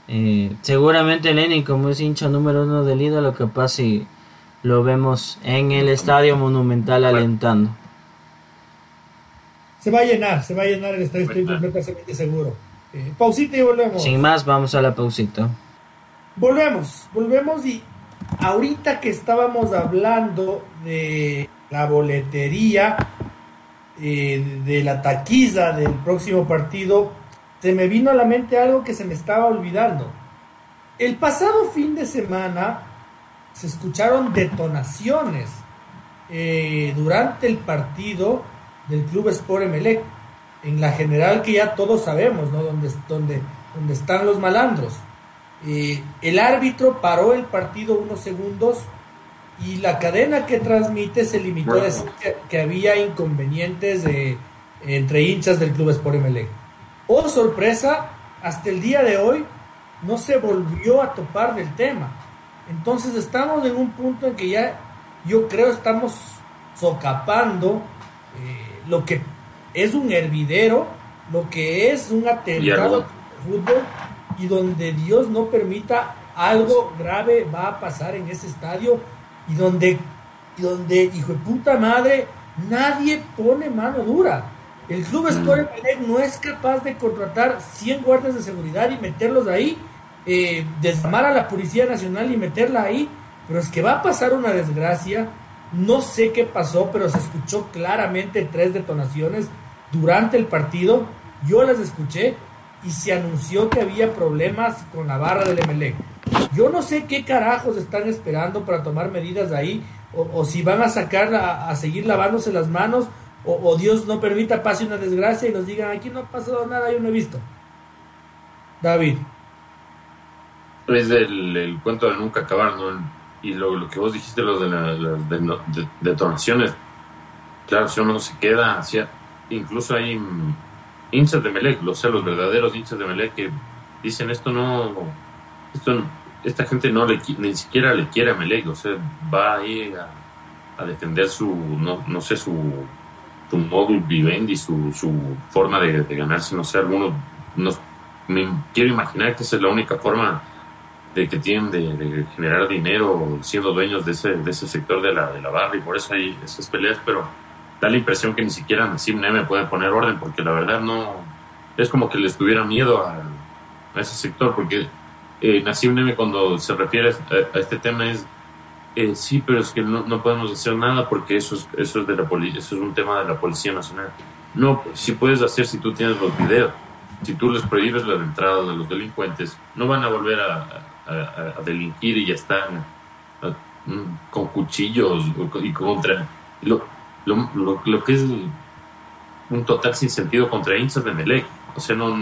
Eh, seguramente Lenin, como es hincha número uno del ídolo, capaz si lo vemos en el estadio monumental alentando. Se va a llenar, se va a llenar el estadio, estoy completamente seguro. Eh, pausita y volvemos. Sin más, vamos a la pausita. Volvemos, volvemos y ahorita que estábamos hablando de la boletería eh, de la taquiza del próximo partido, se me vino a la mente algo que se me estaba olvidando. El pasado fin de semana se escucharon detonaciones eh, durante el partido del Club Sport Emelec, en la general que ya todos sabemos, ¿no? Donde, donde, donde están los malandros. Eh, el árbitro paró el partido unos segundos y la cadena que transmite se limitó a decir que, había inconvenientes de, entre hinchas del Club Sport MLE. Oh, sorpresa, hasta el día de hoy no se volvió a topar del tema. Entonces estamos en un punto en que ya yo creo estamos socapando eh, lo que es un hervidero, lo que es un atentado de fútbol y donde Dios no permita algo grave va a pasar en ese estadio y donde, donde, hijo de puta madre, nadie pone mano dura. El Club Sport mm. no es capaz de contratar 100 guardias de seguridad y meterlos ahí, eh, desarmar a la Policía Nacional y meterla ahí, pero es que va a pasar una desgracia. No sé qué pasó, pero se escuchó claramente tres detonaciones durante el partido. Yo las escuché y se anunció que había problemas con la barra del MLE. Yo no sé qué carajos están esperando para tomar medidas ahí, o, si van a sacar a, seguir lavándose las manos, o, Dios no permita pase una desgracia y nos digan aquí no ha pasado nada, yo no he visto. David. Es el, cuento de nunca acabar, ¿no? y lo, que vos dijiste, lo de las de, detonaciones, claro, si uno se queda, hacia, incluso hay hinchas de Melec, los, los verdaderos hinchas de Melec que dicen esto no, esto, esta gente no le, ni siquiera le quiere a Melec, o sea, va ahí a, defender su, no, no sé, su, su móvil vivendi, su, su forma de, ganarse, no sé, algunos, no, me quiero imaginar que esa es la única forma de que tienen de, generar dinero siendo dueños de ese, de ese sector de la, de la barra y por eso hay esas peleas, pero da la impresión que ni siquiera Nassim Neme puede poner orden porque la verdad no es como que les tuviera miedo a, ese sector porque eh, Nassim Neme cuando se refiere a, este tema es eh, sí, pero es que no, no, podemos hacer nada porque eso es, eso es de la eso es un tema de la Policía Nacional. No, si puedes hacer si tú tienes los videos. Si tú les prohíbes la entrada de los delincuentes, no van a volver a, delinquir y ya están mm, con cuchillos y contra lo, lo, que es un total sin sentido contra hinchas de Melec. O sea, no,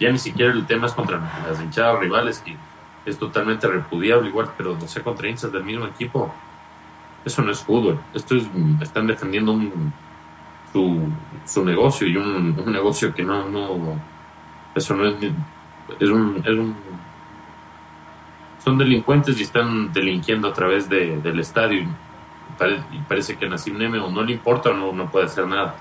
ya ni siquiera el tema es contra las hinchadas rivales, que es totalmente repudiable igual, pero no sé, contra hinchas del mismo equipo, eso no es fútbol. Esto es, están defendiendo un, su, su negocio y un, un negocio que no, no, eso no es, es un, es un son delincuentes y están delinquiendo a través de, del estadio. Y parece que a Nassim Neme o no le importa o no, no puede hacer nada.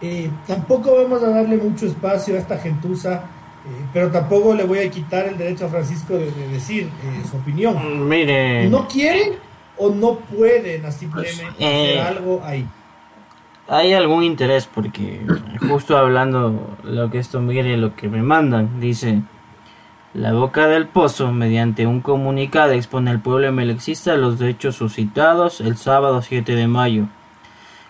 Eh, tampoco vamos a darle mucho espacio a esta gentuza, eh, pero tampoco le voy a quitar el derecho a Francisco de, decir eh, su opinión. Mm, mire. ¿No quieren o no pueden Nassim pues, hacer algo ahí? Hay algún interés porque justo hablando lo que esto mire lo que me mandan, dice la Boca del Pozo, mediante un comunicado, expone al pueblo melexista los hechos suscitados el sábado 7 de mayo.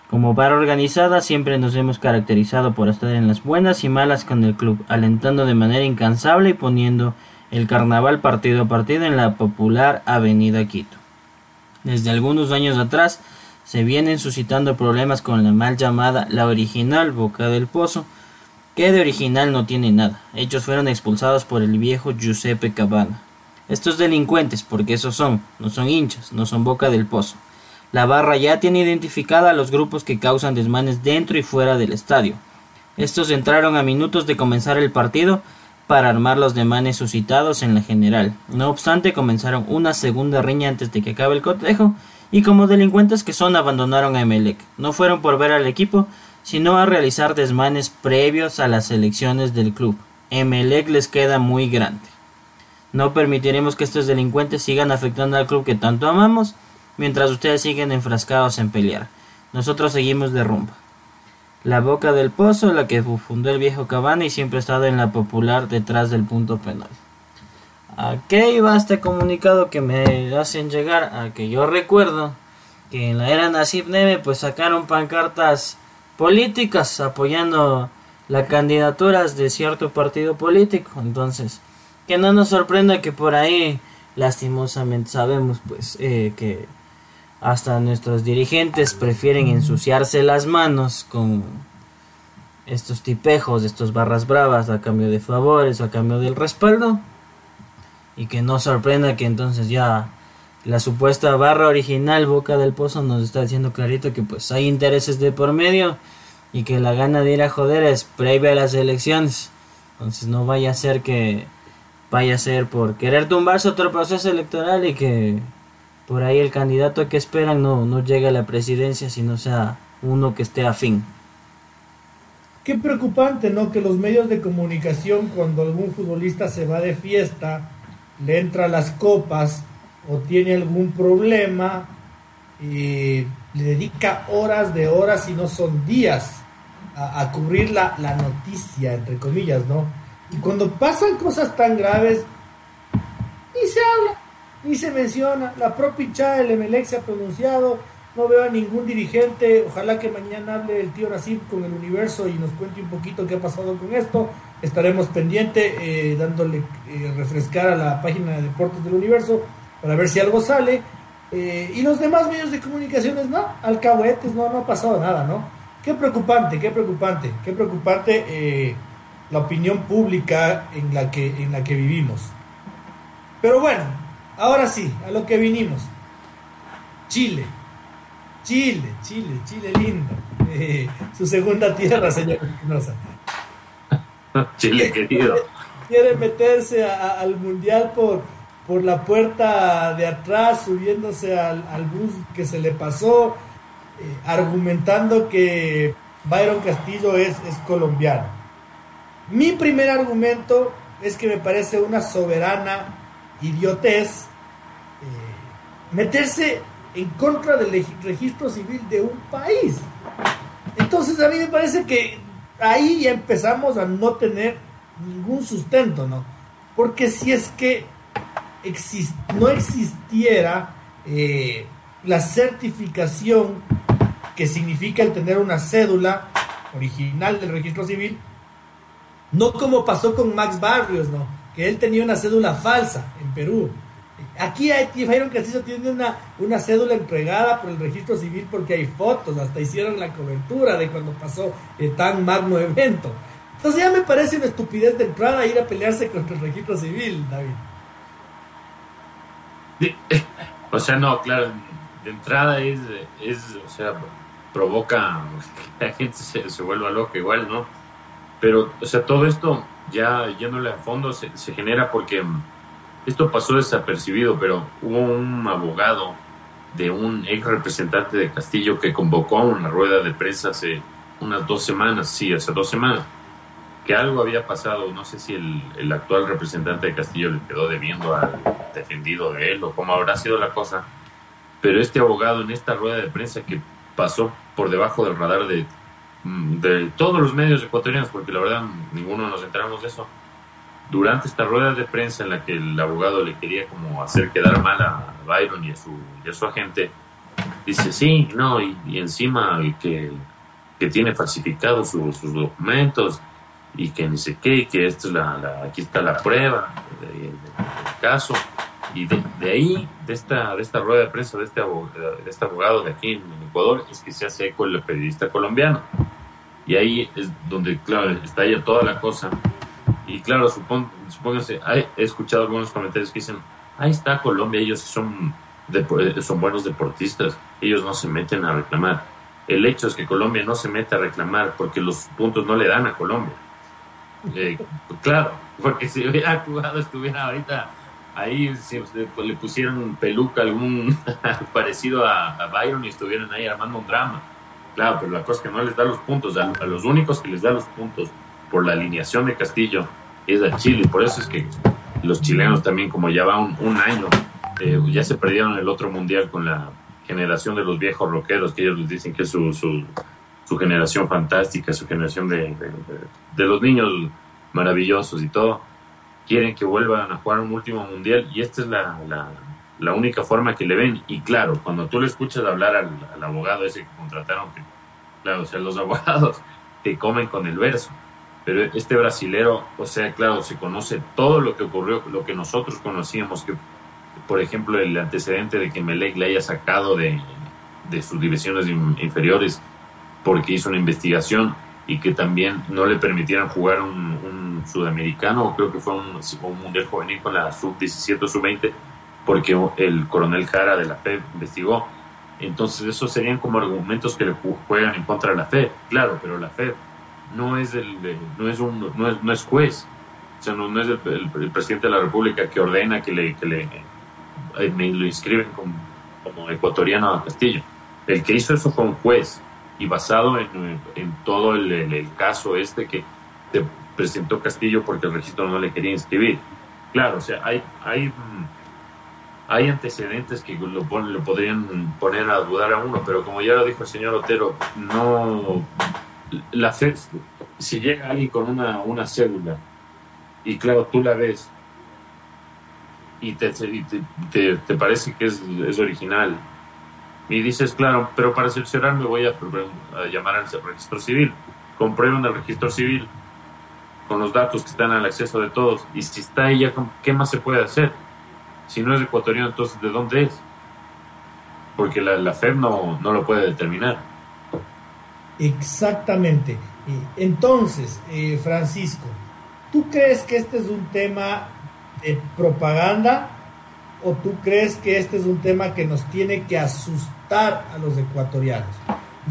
Como barra organizada, siempre nos hemos caracterizado por estar en las buenas y malas con el club, alentando de manera incansable y poniendo el carnaval partido a partido en la popular Avenida Quito. Desde algunos años atrás se vienen suscitando problemas con la mal llamada la original Boca del Pozo, que de original no tiene nada. Ellos fueron expulsados por el viejo Giuseppe Cabana. Estos delincuentes, porque esos son, no son hinchas, no son boca del pozo. La barra ya tiene identificada a los grupos que causan desmanes dentro y fuera del estadio. Estos entraron a minutos de comenzar el partido para armar los desmanes suscitados en la general. No obstante, comenzaron una segunda riña antes de que acabe el cotejo y como delincuentes que son abandonaron a Emelec. No fueron por ver al equipo, sino a realizar desmanes previos a las elecciones del club. Emelec les queda muy grande. No permitiremos que estos delincuentes sigan afectando al club que tanto amamos, mientras ustedes siguen enfrascados en pelear. Nosotros seguimos de rumba. La boca del pozo, la que fundó el viejo Cabana y siempre ha estado en la popular detrás del punto penal. ¿A qué iba este comunicado que me hacen llegar? A que yo recuerdo que en la era Nasib Neve pues sacaron pancartas políticas apoyando las candidaturas de cierto partido político. Entonces, que no nos sorprenda que por ahí, lastimosamente, sabemos pues eh, que hasta nuestros dirigentes prefieren ensuciarse las manos con estos tipejos, estos barras bravas a cambio de favores, a cambio del respaldo. Y que no sorprenda que entonces ya la supuesta barra original Boca del Pozo nos está diciendo clarito que pues hay intereses de por medio y que la gana de ir a joder es previa a las elecciones. Entonces no vaya a ser que vaya a ser por querer tumbarse otro proceso electoral y que por ahí el candidato que esperan no, no llegue a la presidencia, sino sea uno que esté afín. Qué preocupante, ¿no? Que los medios de comunicación, cuando algún futbolista se va de fiesta, le entra las copas, o tiene algún problema, le dedica horas de horas y no son días a, cubrir la, la, noticia, entre comillas, ¿no? Y cuando pasan cosas tan graves, ni se habla, ni se menciona. La propia hinchada del Emelec se ha pronunciado, no veo a ningún dirigente. Ojalá que mañana hable el tío Nasib con el universo y nos cuente un poquito qué ha pasado con esto. Estaremos pendientes, eh, dándole eh, refrescar a la página de Deportes del Universo para ver si algo sale. Eh, y los demás medios de comunicaciones, no, alcahuetes, no, no ha pasado nada, ¿no? Qué preocupante, qué preocupante, qué preocupante eh, la opinión pública en la, que, en la que vivimos. Pero bueno, ahora sí, a lo que vinimos. Chile. Chile, Chile, Chile lindo. Eh, [laughs] su segunda tierra, señor Espinosa. [laughs] Chile [laughs] querido. Quiere meterse al mundial por, por la puerta de atrás, subiéndose al, bus que se le pasó, eh, argumentando que Byron Castillo es, es colombiano. Mi primer argumento es que me parece una soberana idiotez eh, meterse en contra del registro civil de un país. Entonces a mí me parece que ahí ya empezamos a no tener ningún sustento, ¿no? Porque si es que no existiera eh, la certificación que significa el tener una cédula original del registro civil, no como pasó con Max Barrios, ¿no? Que él tenía una cédula falsa en Perú. Aquí Byron Castillo tiene una, una cédula entregada por el registro civil porque hay fotos, hasta hicieron la cobertura de cuando pasó el tan magno evento. Entonces ya me parece una estupidez de entrada ir a pelearse contra el registro civil, David. [laughs] O sea, no, claro, de entrada es, es o sea, provoca [laughs] que la gente se, se vuelva loca igual, ¿no? Pero, o sea, todo esto ya yéndole a fondo se, se genera porque mm, esto pasó desapercibido, pero hubo un abogado de un ex representante de Castillo que convocó a una rueda de prensa hace unas dos semanas, sí, hace dos semanas, que algo había pasado, no sé si el, el actual representante de Castillo le quedó debiendo al defendido de él o cómo habrá sido la cosa, pero este abogado en esta rueda de prensa que pasó por debajo del radar de Mm, de todos los medios ecuatorianos, porque la verdad ninguno nos enteramos de eso. Durante esta rueda de prensa en la que el abogado le quería como hacer quedar mal a Byron y a su, y a su agente, dice sí, no, y, encima que, que, tiene falsificados sus documentos y que ni sé qué, que esto es la, aquí está la prueba del caso. Y de, ahí, de esta, de esta rueda de prensa de este, abogado, de este abogado de aquí en Ecuador, es que se hace eco el periodista colombiano. Y ahí es donde, claro, está toda la cosa. Y claro, supón, supóngase, he escuchado algunos comentarios que dicen, ahí está Colombia, ellos son, son buenos deportistas, ellos no se meten a reclamar. El hecho es que Colombia no se mete a reclamar porque los puntos no le dan a Colombia. Eh, claro, porque si hubiera jugado, estuviera ahorita ahí, si le pusieran peluca algún [laughs] parecido a, a Byron y estuvieran ahí armando un drama Claro, pero la cosa es que no les da los puntos. A, los únicos que les da los puntos por la alineación de Castillo es a Chile. Por eso es que los chilenos también, como ya va un, año, eh, ya se perdieron el otro mundial con la generación de los viejos rockeros, que ellos les dicen que es su, su, generación fantástica, su generación de, de, los niños maravillosos y todo. Quieren que vuelvan a jugar un último mundial y esta es la, la única forma que le ven. Y claro, cuando tú le escuchas hablar al, abogado ese que contrataron, que, claro, o sea, los [laughs] abogados te comen con el verso. Pero este brasilero, o sea, claro, se conoce todo lo que ocurrió, lo que nosotros conocíamos, que, por ejemplo, el antecedente de que Melec le haya sacado de, de sus divisiones inferiores porque hizo una investigación y que también no le permitieran jugar un, un sudamericano, creo que fue un, un mundial juvenil con la sub-17 o sub-20, porque el coronel Jara de la FED investigó. Entonces, esos serían como argumentos que le juegan en contra de la FED, claro, pero la FED no es, el, no es, un, no es, no es juez, o sea, no, es el, presidente de la República que ordena que le, que le eh, me lo inscriben como, como, ecuatoriano a Castillo. El que hizo eso fue un juez y basado en, todo el, caso este que presentó Castillo porque el registro no le quería inscribir. Claro, o sea, hay, hay hay antecedentes que lo, lo, podrían poner a dudar a uno, pero como ya lo dijo el señor Otero, no. La fe, si llega alguien con una, una cédula y claro, tú la ves y te, te, te, parece que es, es, original y dices, claro, pero para cerciorar me voy a, llamar al registro civil. Comprueben el registro civil con los datos que están al acceso de todos y si está ahí ya, ¿qué más se puede hacer? Si no es ecuatoriano, entonces ¿de dónde es? Porque la, la FED no, no lo puede determinar. Exactamente. Entonces, eh, Francisco, ¿tú crees que este es un tema de propaganda o tú crees que este es un tema que nos tiene que asustar a los ecuatorianos?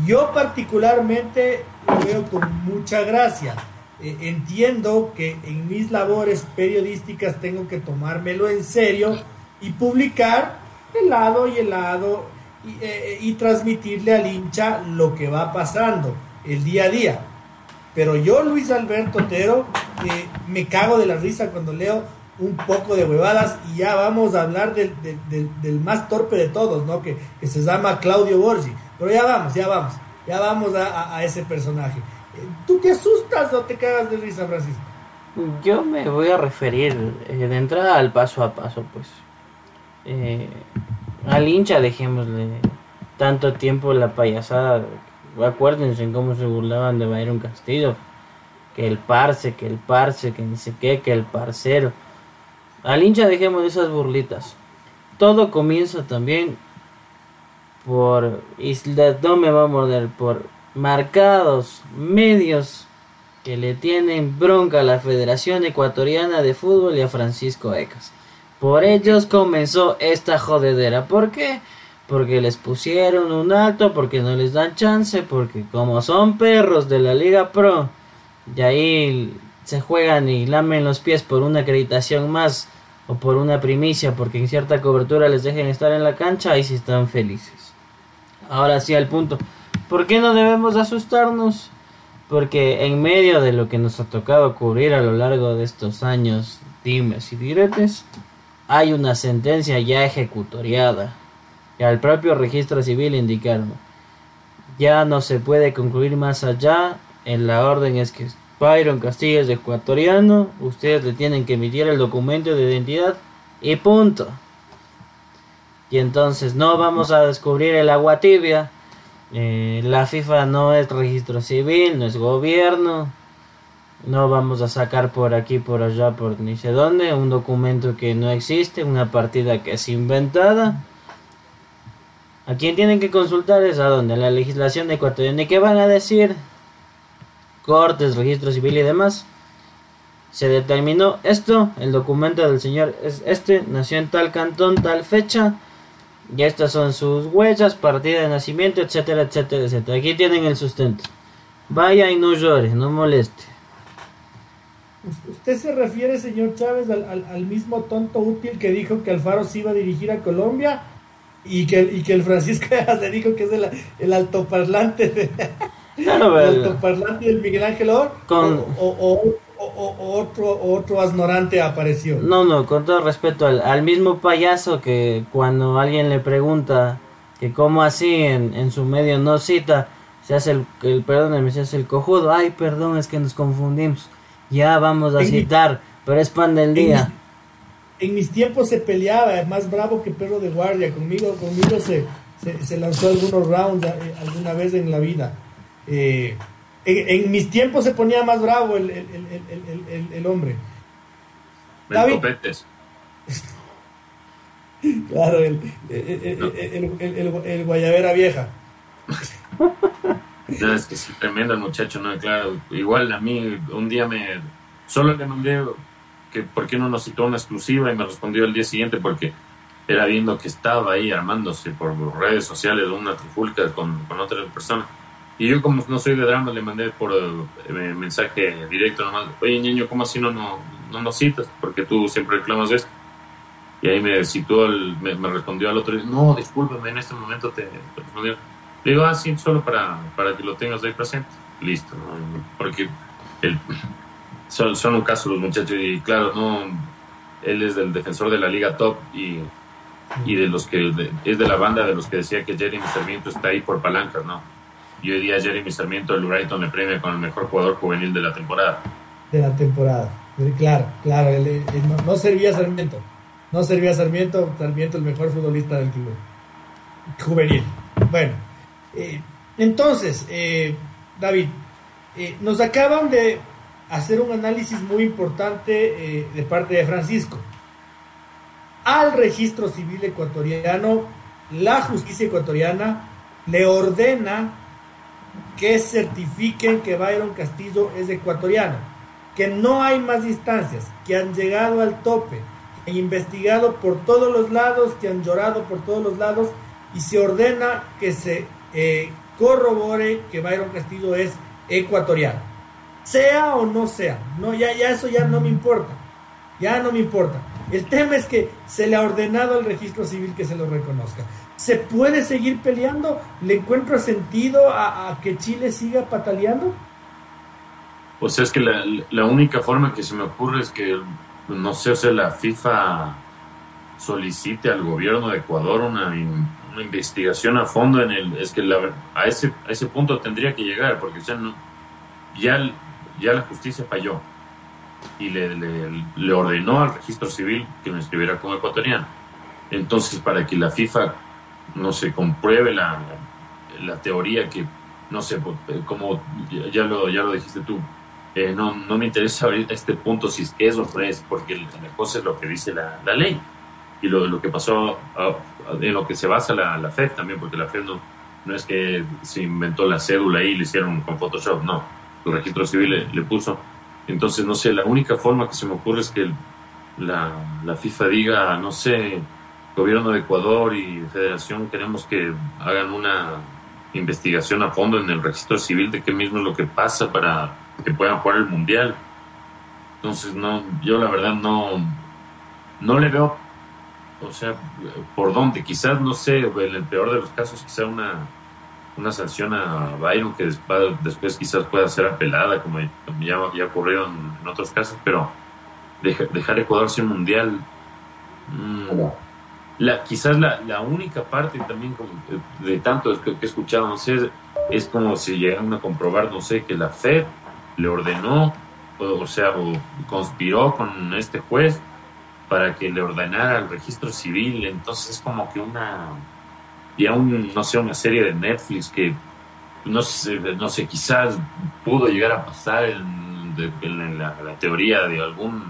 Yo particularmente lo veo con mucha gracia. Eh, entiendo que en mis labores periodísticas tengo que tomármelo en serio y publicar el lado y el lado y, eh, y transmitirle al hincha lo que va pasando el día a día. Pero yo, Luis Alberto Otero, eh, me cago de la risa cuando leo un poco de huevadas y ya vamos a hablar del, del, más torpe de todos, ¿no? Que, se llama Claudio Borgi. Pero ya vamos, ya vamos, ya vamos a, ese personaje. Eh, ¿Tú te asustas o te cagas de risa, Francisco? Yo me voy a referir eh, de entrada al paso a paso, pues. Eh, al hincha dejémosle tanto tiempo la payasada. Acuérdense en cómo se burlaban de Byron Castillo. Que el parce, que el parce, que ni sé qué, que el parcero. Al hincha dejemos esas burlitas. Todo comienza también por, no me va a morder, por marcados medios que le tienen bronca a la Federación Ecuatoriana de Fútbol y a Francisco Ecas. Por ellos comenzó esta jodedera. ¿Por qué? Porque les pusieron un alto, porque no les dan chance, porque como son perros de la Liga Pro, y ahí se juegan y lamen los pies por una acreditación más o por una primicia, porque en cierta cobertura les dejen estar en la cancha, ahí sí están felices. Ahora sí al punto. ¿Por qué no debemos asustarnos? Porque en medio de lo que nos ha tocado cubrir a lo largo de estos años, dimes y diretes, hay una sentencia ya ejecutoriada. Y al propio registro civil indicaron, ya no se puede concluir más allá. En la orden es que Byron Castillo es ecuatoriano, ustedes le tienen que emitir el documento de identidad y punto. Y entonces no vamos a descubrir el agua tibia. Eh, la FIFA no es registro civil, no es gobierno. No vamos a sacar por aquí, por allá, por ni sé dónde, un documento que no existe, una partida que es inventada. ¿A quién tienen que consultar? Es a dónde? La legislación ecuatoriana. ¿Y qué van a decir? Cortes, registro civil y demás. Se determinó esto, el documento del señor es este, nació en tal cantón, tal fecha. Y estas son sus huellas, partida de nacimiento, etcétera, etcétera, etcétera. Aquí tienen el sustento. Vaya y no llore, no moleste. ¿Usted se refiere, señor Chávez, al, al, mismo tonto útil que dijo que Alfaro se iba a dirigir a Colombia y que, y que el Francisco [laughs] le dijo que es el, el altoparlante de, [laughs] altoparlante del Miguel Ángel Or, Con... o, o, o, otro, otro asnorante apareció? No, no, con todo respeto al, al, mismo payaso que cuando alguien le pregunta que cómo así en, en su medio no cita, se hace el, el perdón, se hace el cojudo, ay, perdón, es que nos confundimos. Ya vamos a en citar, mi, pero es pan del día. En, en, mis tiempos se peleaba, más bravo que perro de guardia. Conmigo, conmigo se, se, se lanzó algunos rounds eh, alguna vez en la vida. Eh, en, en, mis tiempos se ponía más bravo el, el, el, el hombre. David. claro, el, el, guayabera vieja. No, es que es tremendo el muchacho, ¿no? Claro, igual a mí un día me... Solo le mandé que por qué no nos citó una exclusiva y me respondió el día siguiente porque era viendo que estaba ahí armándose por redes sociales una trifulca con, con otras personas. Y yo como no soy de drama le mandé por eh, mensaje directo nomás, oye niño, ¿cómo así no, no, no nos citas? Porque tú siempre reclamas esto. Y ahí me citó, el, me, respondió al otro, no, discúlpame, en este momento te, respondió. Le digo, ah, sí, solo para, para que lo tengas ahí presente. Listo, ¿no? porque [laughs] son, son, un caso los muchachos y claro, no, él es del defensor de la liga top y, y de los que es de la banda de los que decía que Jeremy Sarmiento está ahí por palancas, ¿no? Y hoy día Jeremy Sarmiento el Brighton le premia con el mejor jugador juvenil de la temporada. De la temporada, claro, claro, no, servía Sarmiento, no servía Sarmiento, Sarmiento el mejor futbolista del club juvenil. Bueno, eh, entonces, eh, David, eh, nos acaban de hacer un análisis muy importante de parte de Francisco. Al registro civil ecuatoriano, la justicia ecuatoriana le ordena que certifiquen que Byron Castillo es ecuatoriano, que no hay más instancias, que han llegado al tope, han investigado por todos los lados, que han llorado por todos los lados y se ordena que se eh, corrobore que Byron Castillo es ecuatoriano. Sea o no sea, no, ya, ya eso ya no me importa, ya no me importa. El tema es que se le ha ordenado al registro civil que se lo reconozca. ¿Se puede seguir peleando? ¿Le encuentra sentido a, que Chile siga pataleando? Pues es que la, única forma que se me ocurre es que, no sé, o sea, la FIFA solicite al gobierno de Ecuador una, investigación a fondo en el... Es que a, ese, a ese punto tendría que llegar, porque ya, ya la justicia falló y le, le, ordenó al registro civil que me escribiera como ecuatoriano. Entonces, para que la FIFA no se compruebe la, la teoría que, no sé, pues, eh, como ya lo, ya lo dijiste tú, eh, no, no me interesa ahorita este punto si es que es o no es, porque la cosa es lo que dice la, la ley. Y lo, lo que pasó, en lo que se basa la, la FED también, porque la FED no, no es que se inventó la cédula y le hicieron con Photoshop, no, el registro civil le, le puso. Entonces, no sé, la única forma que se me ocurre es que la, la, FIFA diga, no sé, gobierno de Ecuador y federación queremos que hagan una investigación a fondo en el registro civil de qué mismo es lo que pasa para que puedan jugar el mundial. Entonces, no, yo la verdad no, no le veo, o sea, por dónde, quizás, no sé, en el peor de los casos, quizá una una sanción a Byron que después, quizás pueda ser apelada, como ya, ya ocurrió en, otros casos, pero dejar Ecuador sin mundial. Mm, la, quizás la, la, única parte también de tanto que, he escuchado, no sé, es como si llegaran a comprobar, no sé, que la FED le ordenó, o, sea, o conspiró con este juez para que le ordenara el registro civil, entonces es como que una y aún, no sé, una serie de Netflix que, no sé, no sé quizás pudo llegar a pasar en, la, teoría de algún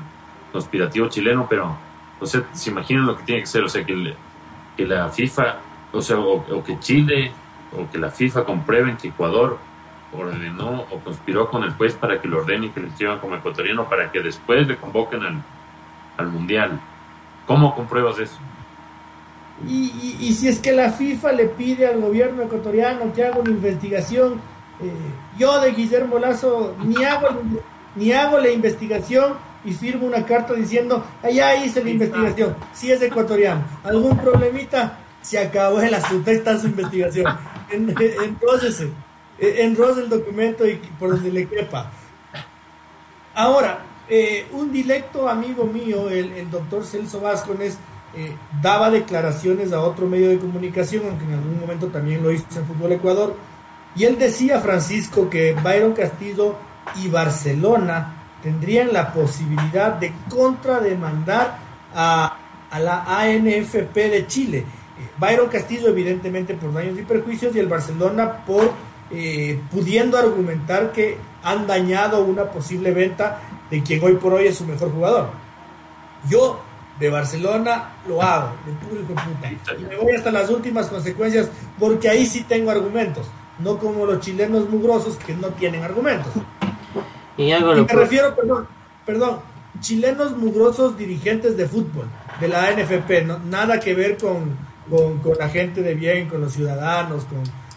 conspirativo chileno, pero, o sea, se imaginan lo que tiene que ser, o sea, que, la FIFA, o sea, o, que Chile, o que la FIFA comprueben que Ecuador ordenó o conspiró con el juez para que lo ordene y que le escriban como ecuatoriano para que después le convoquen al, al Mundial. ¿Cómo compruebas eso? Y, si es que la FIFA le pide al gobierno ecuatoriano que haga una investigación, eh, yo de Guillermo Lazo ni hago, ni hago la investigación y firmo una carta diciendo, allá hice la investigación, si es ecuatoriano, algún problemita, se acabó el asunto, está su investigación. Entonces, eh, enrosa el documento y por donde le quepa. Ahora, eh, un directo amigo mío, el, el doctor Celso Vázquez, eh, daba declaraciones a otro medio de comunicación, aunque en algún momento también lo hizo en Fútbol Ecuador, y él decía, Francisco, que Byron Castillo y Barcelona tendrían la posibilidad de contrademandar a, a la ANFP de Chile. Eh, Byron Castillo, evidentemente, por daños y perjuicios, y el Barcelona por eh, pudiendo argumentar que han dañado una posible venta de quien hoy por hoy es su mejor jugador. Yo de Barcelona lo hago, de público puta. Y me voy hasta las últimas consecuencias porque ahí sí tengo argumentos, no como los chilenos mugrosos que no tienen argumentos. Y, algo me refiero, perdón, perdón, chilenos mugrosos dirigentes de fútbol, de la NFP, no, nada que ver con, con, la gente de bien, con los ciudadanos,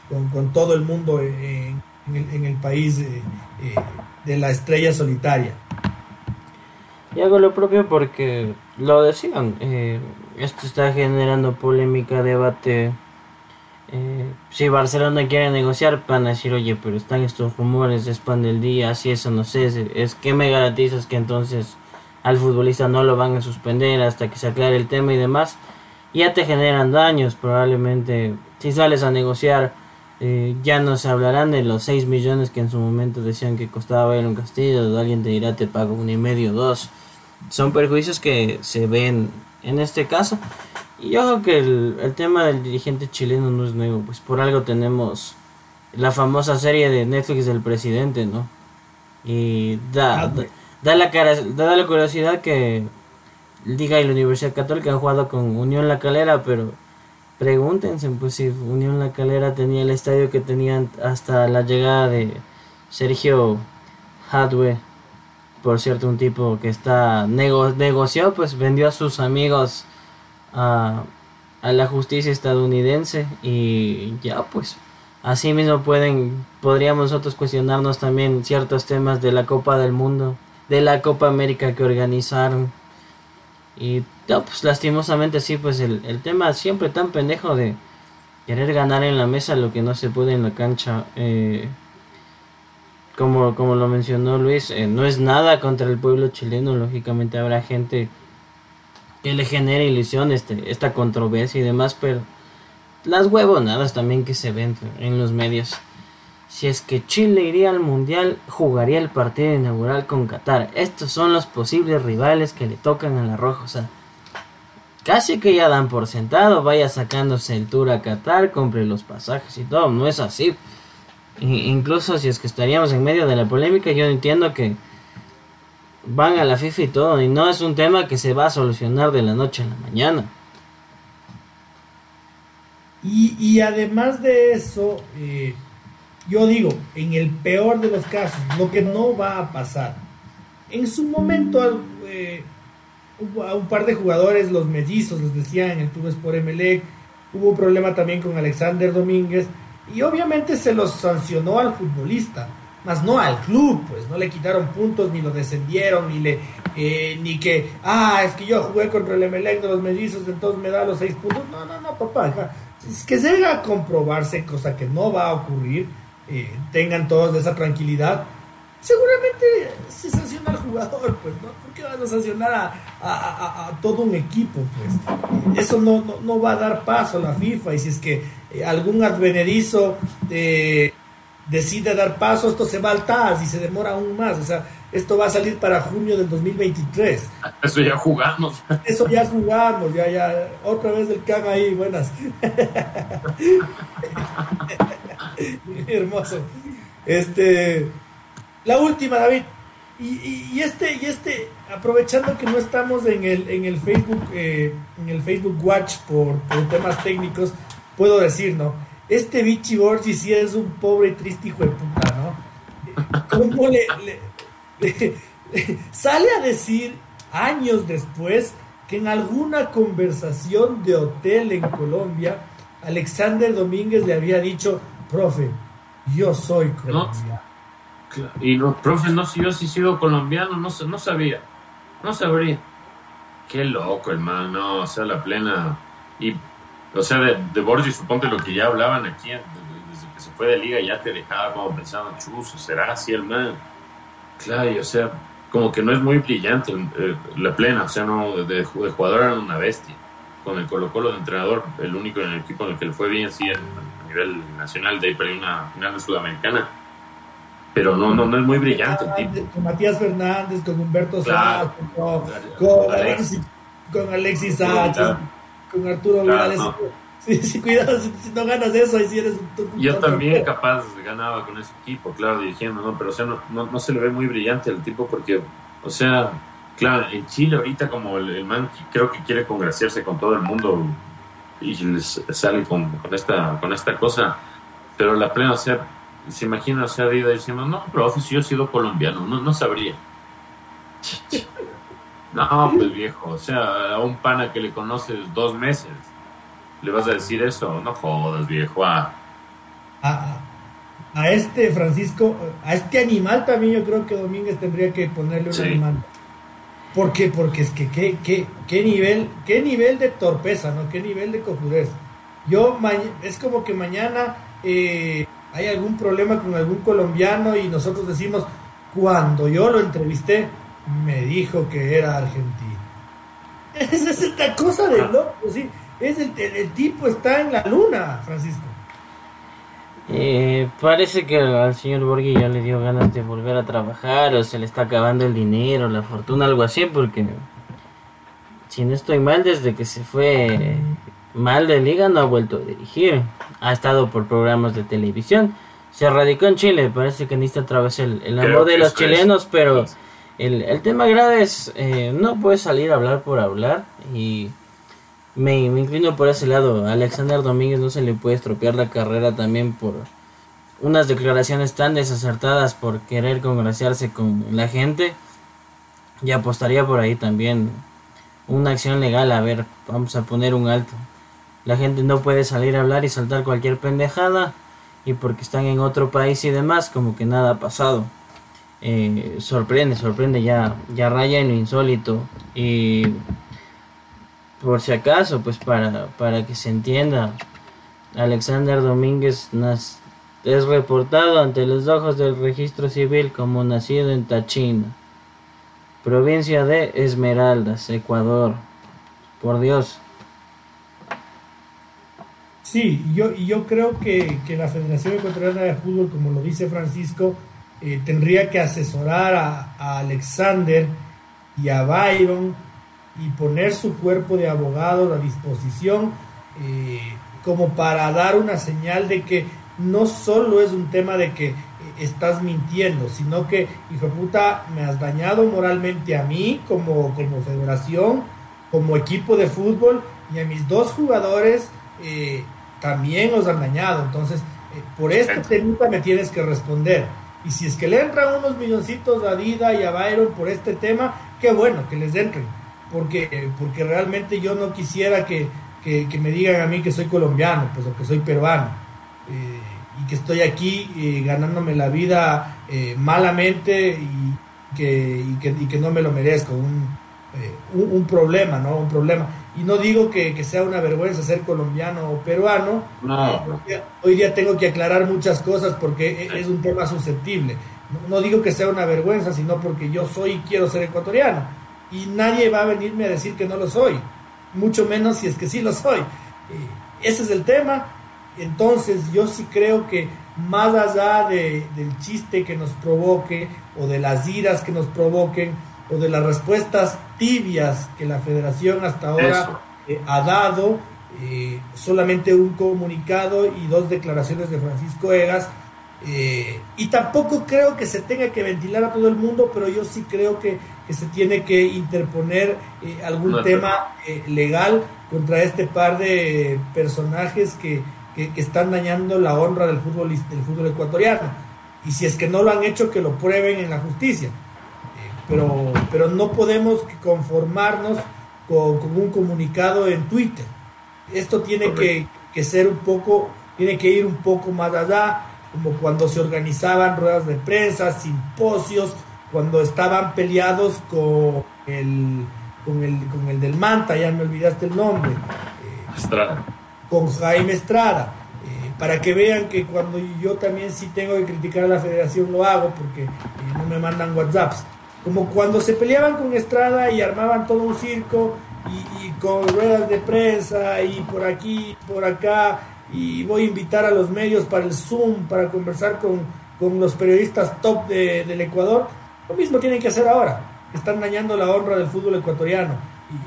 con, con, todo el mundo en, el, país eh, eh, de la estrella solitaria. Y hago lo propio porque lo decían, eh, esto está generando polémica, debate. Eh, si Barcelona quiere negociar, van a decir, oye, pero están estos rumores, es pan del día, así eso no sé, es, que me garantizas que entonces al futbolista no lo van a suspender hasta que se aclare el tema y demás. Ya te generan daños, probablemente si sales a negociar, eh, ya no se hablarán de los 6 millones que en su momento decían que costaba ir un castillo, alguien te dirá te pago un y medio, dos son perjuicios que se ven en este caso. Y ojo que el, tema del dirigente chileno no es nuevo, pues por algo tenemos la famosa serie de Netflix del presidente, ¿no? Y da, ah, da, la, cara, da la curiosidad que Liga y la Universidad Católica han jugado con Unión La Calera, pero pregúntense pues si Unión La Calera tenía el estadio que tenían hasta la llegada de Sergio Hadwe por cierto, un tipo que está negoció, pues vendió a sus amigos a, a la justicia estadounidense y ya pues así mismo pueden podríamos nosotros cuestionarnos también ciertos temas de la Copa del Mundo, de la Copa América que organizaron. Y ya, pues lastimosamente sí pues el, el tema siempre tan pendejo de querer ganar en la mesa lo que no se puede en la cancha eh, como, como lo mencionó Luis, eh, no es nada contra el pueblo chileno, lógicamente habrá gente que le genere ilusión este, esta controversia y demás, pero las huevonadas también que se ven en los medios. Si es que Chile iría al Mundial, jugaría el partido inaugural con Qatar. Estos son los posibles rivales que le tocan a la Roja. O sea, casi que ya dan por sentado, vaya sacándose el tour a Qatar, compre los pasajes y todo. No es así incluso si es que estaríamos en medio de la polémica, yo entiendo que van a la FIFA y todo, y no es un tema que se va a solucionar de la noche a la mañana. Y, además de eso, eh, yo digo, en el peor de los casos, lo que no va a pasar, en su momento eh, a un par de jugadores, los mellizos, les decía en el Tuves por Emelec, hubo un problema también con Alexander Domínguez, y obviamente se los sancionó al futbolista, más no al club, pues no le quitaron puntos, ni lo descendieron, ni le eh, ni que, ah, es que yo jugué contra el Emelec de los mellizos, entonces me da los seis puntos. No, no, no, papá, es que llega a comprobarse, cosa que no va a ocurrir, eh, tengan todos esa tranquilidad. Seguramente se sanciona al jugador, pues, ¿no? ¿Por qué van a sancionar a, todo un equipo? Pues eso no, no, va a dar paso a la FIFA y si es que eh, algún advenedizo eh, decide dar paso, esto se va al TAS y se demora aún más. O sea, esto va a salir para junio del 2023. Eso ya jugamos. Eso ya jugamos, ya, ya. Otra vez el can ahí, buenas. [laughs] Hermoso. Este, la última, David. Y, este, y este, aprovechando que no estamos en el, en el Facebook, eh, en el Facebook Watch por, por temas técnicos, puedo decir, ¿no? Este Vichy Borgi sí es un pobre y triste hijo de puta, ¿no? ¿Cómo le, sale a decir años después que en alguna conversación de hotel en Colombia, Alexander Domínguez le había dicho, profe, yo soy colombiano. y no, profe, no, si yo sí sido colombiano, no, no sabía, no sabría. Qué loco, hermano, o sea, la plena. Y o sea, de, de Borges, suponte lo que ya hablaban aquí, desde que se fue de liga, ya te dejaba como pensando, chuzo, ¿será así el man? Claro, y, o sea, como que no es muy brillante eh, la plena, o sea, no, de, jugador era una bestia. Con el Colo Colo de entrenador, el único en el equipo en el que le fue bien, sí, a nivel nacional, de ahí para una final de Sudamericana. Pero no, no, no es muy brillante el tipo. Con Matías Fernández, con Humberto claro, con, con, Alexis, con Alexis Sánchez con Arturo Vidal. [laughs] Sí, sí, cuidado, si, no ganas eso, ahí sí eres un, Yo también capaz ganaba con ese equipo, claro, dirigiendo, ¿no? Pero, o sea, no, no, se le ve muy brillante el tipo porque, o sea, claro, en Chile ahorita como el, man creo que quiere congraciarse con todo el mundo y les sale con, con, esta, con esta cosa, pero la plena, o sea, se imagina, o sea, Dida diciendo, no, pero si yo he sido colombiano, no, no sabría. [laughs] No, pues viejo, o sea, a un pana que le conoces dos meses, ¿le vas a decir eso? No jodas, viejo. Ah. A, este Francisco, a este animal también yo creo que Domínguez tendría que ponerle un animal. ¿Por qué? Porque es que qué, qué, qué, nivel, qué nivel de torpeza, ¿no? Qué nivel de cojudez. Yo, es como que mañana eh, hay algún problema con algún colombiano y nosotros decimos, cuando yo lo entrevisté, me dijo que era argentino. [laughs] Esa es esta cosa de loco, sí. Es el, el, tipo está en la luna, Francisco. Eh, parece que al señor Borghi ya le dio ganas de volver a trabajar o se le está acabando el dinero, la fortuna, algo así, porque si no estoy mal, desde que se fue mal de liga no ha vuelto a dirigir. Ha estado por programas de televisión. Se radicó en Chile, parece que necesita otra vez el, el amor de los chilenos, pero... El, el tema grave es, eh, no puedes salir a hablar por hablar y me, inclino por ese lado. A Alexander Domínguez no se le puede estropear la carrera también por unas declaraciones tan desacertadas por querer congraciarse con la gente. y apostaría por ahí también una acción legal, a ver, vamos a poner un alto. La gente no puede salir a hablar y saltar cualquier pendejada y porque están en otro país y demás, como que nada ha pasado. Eh, sorprende, sorprende, ya, ya raya en lo insólito. Y por si acaso, pues para, para que se entienda, Alexander Domínguez es reportado ante los ojos del registro civil como nacido en Tachina, provincia de Esmeraldas, Ecuador. Por Dios. Sí, yo, yo creo que, la Federación Ecuatoriana de Fútbol, como lo dice Francisco, eh, tendría que asesorar a, Alexander y a Byron y poner su cuerpo de abogados a disposición eh, como para dar una señal de que no solo es un tema de que eh, estás mintiendo, sino que, hijo de puta, me has dañado moralmente a mí como, como federación, como equipo de fútbol y a mis dos jugadores también los han dañado. Entonces, por este tema me tienes que responder. Y si es que le entran unos milloncitos a Dida y a Byron por este tema, qué bueno que les entren. Porque, porque realmente yo no quisiera que, me digan a mí que soy colombiano, pues o que soy peruano. Eh, y que estoy aquí eh, ganándome la vida eh, malamente y que, y que, que, no me lo merezco. Un, un, problema, ¿no? Un problema. Y no digo que, sea una vergüenza ser colombiano o peruano. No. Hoy, día, tengo que aclarar muchas cosas porque e, es un tema susceptible. No, digo que sea una vergüenza, sino porque yo soy y quiero ser ecuatoriano. Y nadie va a venirme a decir que no lo soy. Mucho menos si es que sí lo soy. Eh, ese es el tema. Entonces yo sí creo que más allá de, del chiste que nos provoque o de las iras que nos provoquen, o de las respuestas tibias que la federación hasta ahora eh, ha dado, eh, solamente un comunicado y dos declaraciones de Francisco Egas. Eh, y tampoco creo que se tenga que ventilar a todo el mundo, pero yo sí creo que, se tiene que interponer algún tema legal contra este par de personajes que, que, están dañando la honra del fútbol, del fútbol ecuatoriano. Y si es que no lo han hecho, que lo prueben en la justicia pero, pero no podemos conformarnos con, un comunicado en Twitter. Esto tiene que, ser un poco, tiene que ir un poco más allá, como cuando se organizaban ruedas de prensa, simposios, cuando estaban peleados con el, con el, con el del Manta, ya me olvidaste el nombre. Eh, Estrada. Con Jaime Estrada. Eh, para que vean que cuando yo también sí tengo que criticar a la federación lo hago porque eh, no me mandan WhatsApps como cuando se peleaban con Estrada y armaban todo un circo y, con ruedas de prensa y por aquí, por acá, y voy a invitar a los medios para el Zoom, para conversar con, los periodistas top del Ecuador, lo mismo tienen que hacer ahora, están dañando la honra del fútbol ecuatoriano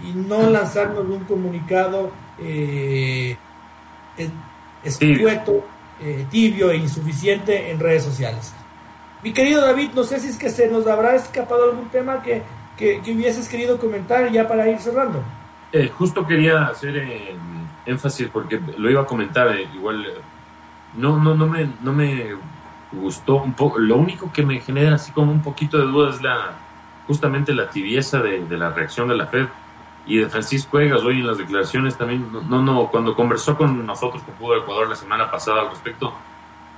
y, no lanzarnos un comunicado eh, escueto, eh, tibio e insuficiente en redes sociales. Mi querido David, no sé si es que se nos habrá escapado algún tema que, que, hubieses querido comentar ya para ir cerrando. Eh, justo quería hacer eh, énfasis porque lo iba a comentar, eh, igual no, no, no, me, no me gustó un poco, lo único que me genera así como un poquito de duda es la justamente la tibieza de, de la reacción de la Fed y de Francisco Egas hoy en las declaraciones también, no, no, cuando conversó con nosotros, con Pudo Ecuador la semana pasada al respecto,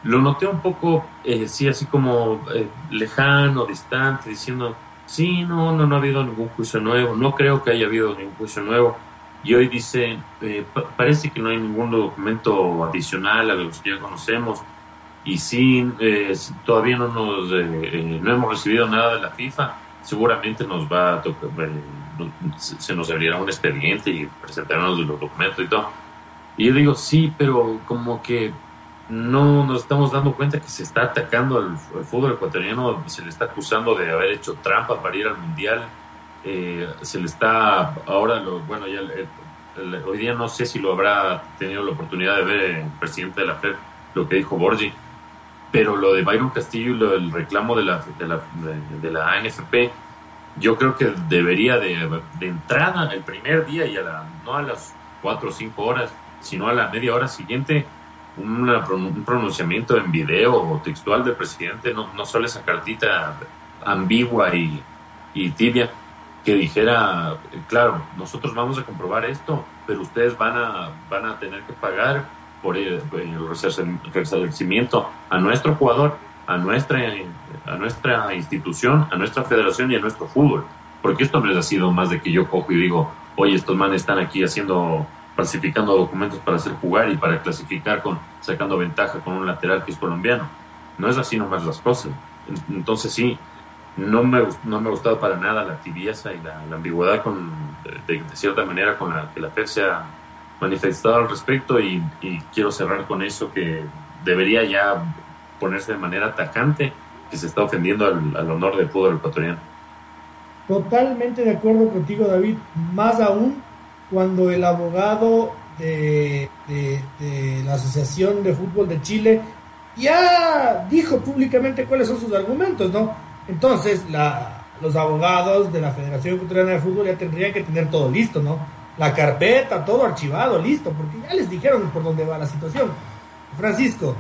lo noté un poco, eh, sí, así como eh, lejano, distante, diciendo, sí, no, no, no ha habido ningún juicio nuevo, no creo que haya habido ningún juicio nuevo. Y hoy dice, eh, parece que no hay ningún documento adicional a los que ya conocemos. Y sí, todavía no, nos, no hemos recibido nada de la FIFA. Seguramente nos va a tocar, se nos abrirá un expediente y presentarnos los documentos y todo. Y yo digo, sí, pero como que no nos estamos dando cuenta que se está atacando al, fútbol ecuatoriano, se le está acusando de haber hecho trampa para ir al mundial, eh, se le está ahora, lo, bueno, ya hoy día no sé si lo habrá tenido la oportunidad de ver el presidente de la FED, lo que dijo Borgi, pero lo de Byron Castillo y lo del reclamo de la, de la, ANFP, yo creo que debería de, de entrada el primer día y a la, no a las cuatro o cinco horas, sino a la media hora siguiente, un pronunciamiento en video o textual del presidente, no, no solo esa cartita ambigua y, y tibia, que dijera, claro, nosotros vamos a comprobar esto, pero ustedes van a, van a tener que pagar por el, resarcimiento a nuestro jugador, a nuestra, a nuestra institución, a nuestra federación y a nuestro fútbol. Porque esto les ha sido más de que yo cojo y digo, oye, estos manes están aquí haciendo, falsificando documentos para hacer jugar y para clasificar con, sacando ventaja con un lateral que es colombiano. No es así nomás las cosas. Entonces sí, no me, no me ha gustado para nada la tibieza y la, ambigüedad con, de, cierta manera con la que la FED se ha manifestado al respecto y, quiero cerrar con eso que debería ya ponerse de manera tajante que se está ofendiendo al, honor del fútbol ecuatoriano. Totalmente de acuerdo contigo, David. Más aún cuando el abogado de, la Asociación de Fútbol de Chile ya dijo públicamente cuáles son sus argumentos, ¿no? Entonces, los abogados de la Federación Ecuatoriana de Fútbol ya tendrían que tener todo listo, ¿no? La carpeta, todo archivado, listo, porque ya les dijeron por dónde va la situación. Francisco,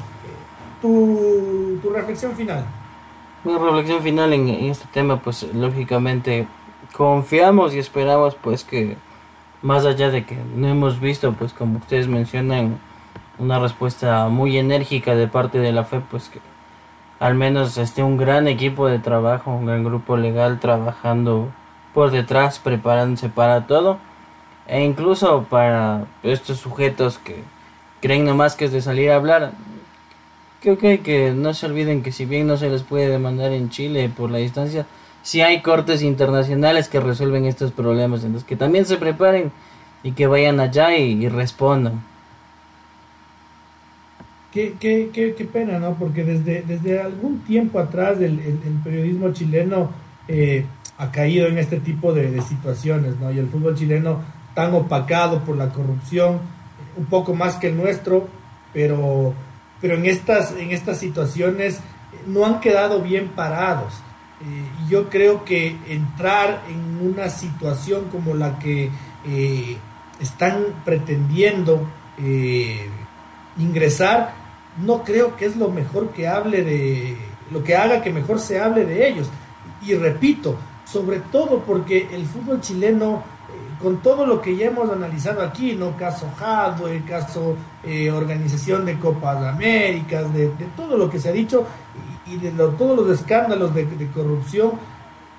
tu, reflexión final. Una reflexión final en, este tema, pues lógicamente confiamos y esperamos pues que más allá de que no hemos visto, pues como ustedes mencionan, una respuesta muy enérgica de parte de la FE, pues que al menos esté un gran equipo de trabajo, un gran grupo legal trabajando por detrás, preparándose para todo, e incluso para estos sujetos que creen nomás que es de salir a hablar. Creo que, que no se olviden que si bien no se les puede demandar en Chile por la distancia, si hay cortes internacionales que resuelven estos problemas, entonces que también se preparen y que vayan allá y respondan. Qué, qué, qué, qué, pena, ¿no? Porque desde, desde algún tiempo atrás el, el, periodismo chileno eh, ha caído en este tipo de, situaciones, ¿no? Y el fútbol chileno tan opacado por la corrupción, un poco más que el nuestro, pero, pero en, estas, en estas situaciones no han quedado bien parados. Eh, y yo creo que entrar en una situación como la que eh, están pretendiendo ingresar no creo que es lo mejor que hable de, lo que haga que mejor se hable de ellos. Y repito, sobre todo porque el fútbol chileno, eh, con todo lo que ya hemos analizado aquí, ¿no? Caso el caso eh, Organización de Copas de Américas, de, todo lo que se ha dicho y, de todos los escándalos de, corrupción,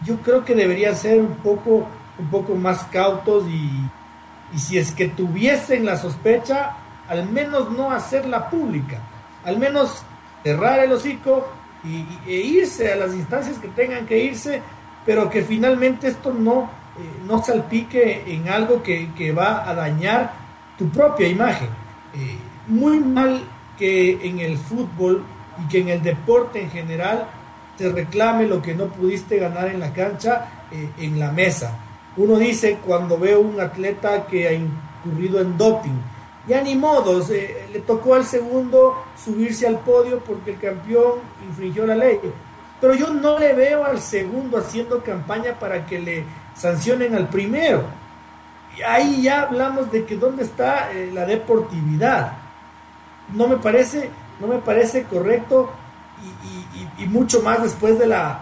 yo creo que deberían ser un poco, un poco más cautos y, si es que tuviesen la sospecha, al menos no hacerla pública al menos cerrar el hocico y, e irse a las instancias que tengan que irse, pero que finalmente esto no, eh, no salpique en algo que, va a dañar tu propia imagen. Eh, muy mal que en el fútbol y que en el deporte en general te reclame lo que no pudiste ganar en la cancha eh, en la mesa. Uno dice cuando veo un atleta que ha incurrido en doping, ya ni modo, le tocó al segundo subirse al podio porque el campeón infringió la ley. Pero yo no le veo al segundo haciendo campaña para que le sancionen al primero. Y ahí ya hablamos de que dónde está eh, la deportividad. No me parece, no me parece correcto y, mucho más después de la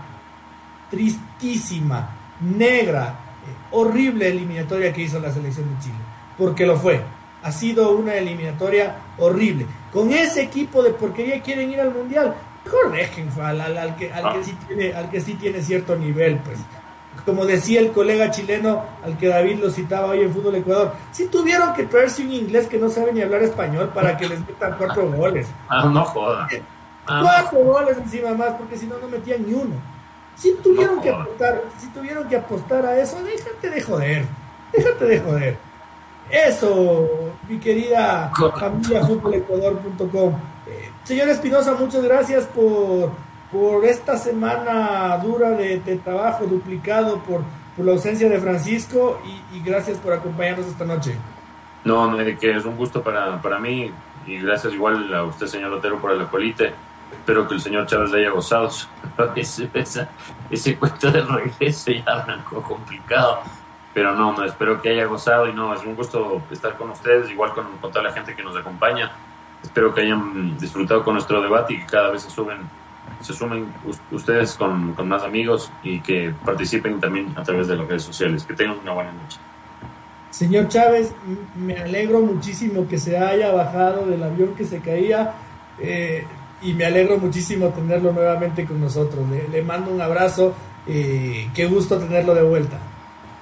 tristísima, negra, eh, horrible eliminatoria que hizo la selección de Chile. Porque lo fue ha sido una eliminatoria horrible. Con ese equipo de porquería quieren ir al mundial. Mejor dejen al, que, al, que sí tiene, al que sí tiene cierto nivel, pues. Como decía el colega chileno al que David lo citaba hoy en Fútbol Ecuador, si tuvieron que traerse un inglés que no sabe ni hablar español para que les metan cuatro goles. [laughs] Ah, no joda. Ah, cuatro goles encima más, porque si no, no metían ni uno. Si tuvieron que apostar, si tuvieron que apostar a eso, déjate de joder. Déjate de joder. Eso, mi querida familia futbolecuador.com. Eh, señor Espinosa, muchas gracias por, por esta semana dura de, trabajo duplicado por, por, la ausencia de Francisco y, gracias por acompañarnos esta noche. No, que es un gusto para, para mí y gracias igual a usted, señor Lotero, por el acolite. Espero que el señor Chávez le haya gozado. [laughs] ese, ese cuento del regreso ya arrancó complicado pero no, no, espero que haya gozado y no, es un gusto estar con ustedes, igual con, toda la gente que nos acompaña. Espero que hayan disfrutado con nuestro debate y que cada vez se suben se sumen ustedes con, con, más amigos y que participen también a través de las redes sociales. Que tengan una buena noche. Señor Chávez, me alegro muchísimo que se haya bajado del avión que se caía eh, y me alegro muchísimo tenerlo nuevamente con nosotros. Le, mando un abrazo, eh, qué gusto tenerlo de vuelta.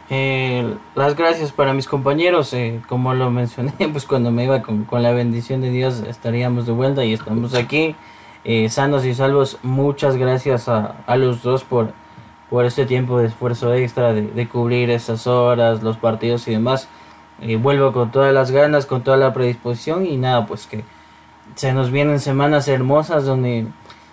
Eh, las gracias para mis compañeros, como lo mencioné, [laughs] pues cuando me iba con, con, la bendición de Dios estaríamos de vuelta y estamos aquí sanos y salvos. Muchas gracias a, a los dos por por este tiempo de esfuerzo extra de, cubrir esas horas, los partidos y demás. Eh, vuelvo con todas las ganas, con toda la predisposición y nada, pues que se nos vienen semanas hermosas donde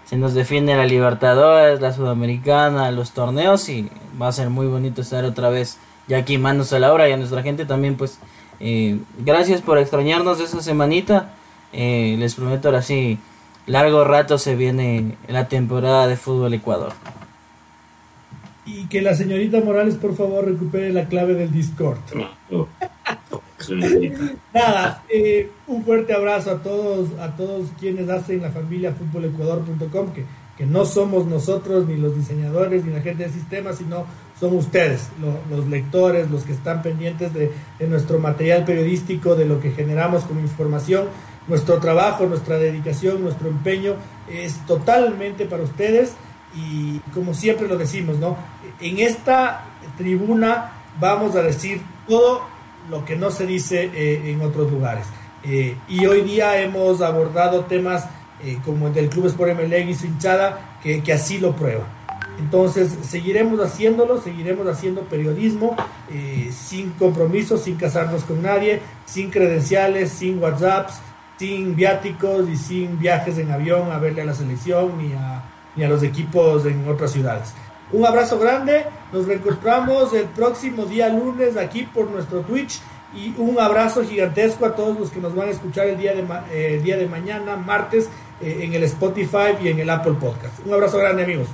se nos defiende la Libertadores, la Sudamericana, los torneos y va a ser muy bonito estar otra vez ya aquí manos a la obra y a nuestra gente también pues eh, gracias por extrañarnos esa semanita. Eh, les prometo ahora sí, largo rato se viene la temporada de fútbol Ecuador. Y que la señorita Morales, por favor, recupere la clave del Discord. [laughs] Nada, eh, un fuerte abrazo a todos, a todos quienes hacen la familia futbolecuador.com, que, que no somos nosotros, ni los diseñadores, ni la gente de sistemas, sino son ustedes, los lectores, los que están pendientes de, de nuestro material periodístico, de lo que generamos como información. Nuestro trabajo, nuestra dedicación, nuestro empeño es totalmente para ustedes y como siempre lo decimos, ¿no? En esta tribuna vamos a decir todo lo que no se dice eh, en otros lugares. Eh, y hoy día hemos abordado temas eh, como el del Club Sport MLE y su hinchada, que, que, así lo prueba. Entonces, seguiremos haciéndolo, seguiremos haciendo periodismo sin compromisos, sin casarnos con nadie, sin credenciales, sin WhatsApps, sin viáticos y sin viajes en avión a verle a la selección ni a ni a los equipos en otras ciudades. Un abrazo grande, nos reencontramos el próximo día lunes aquí por nuestro Twitch y un abrazo gigantesco a todos los que nos van a escuchar el día de, eh, día de mañana, martes, eh, en el Spotify y en el Apple Podcast. Un abrazo grande amigos.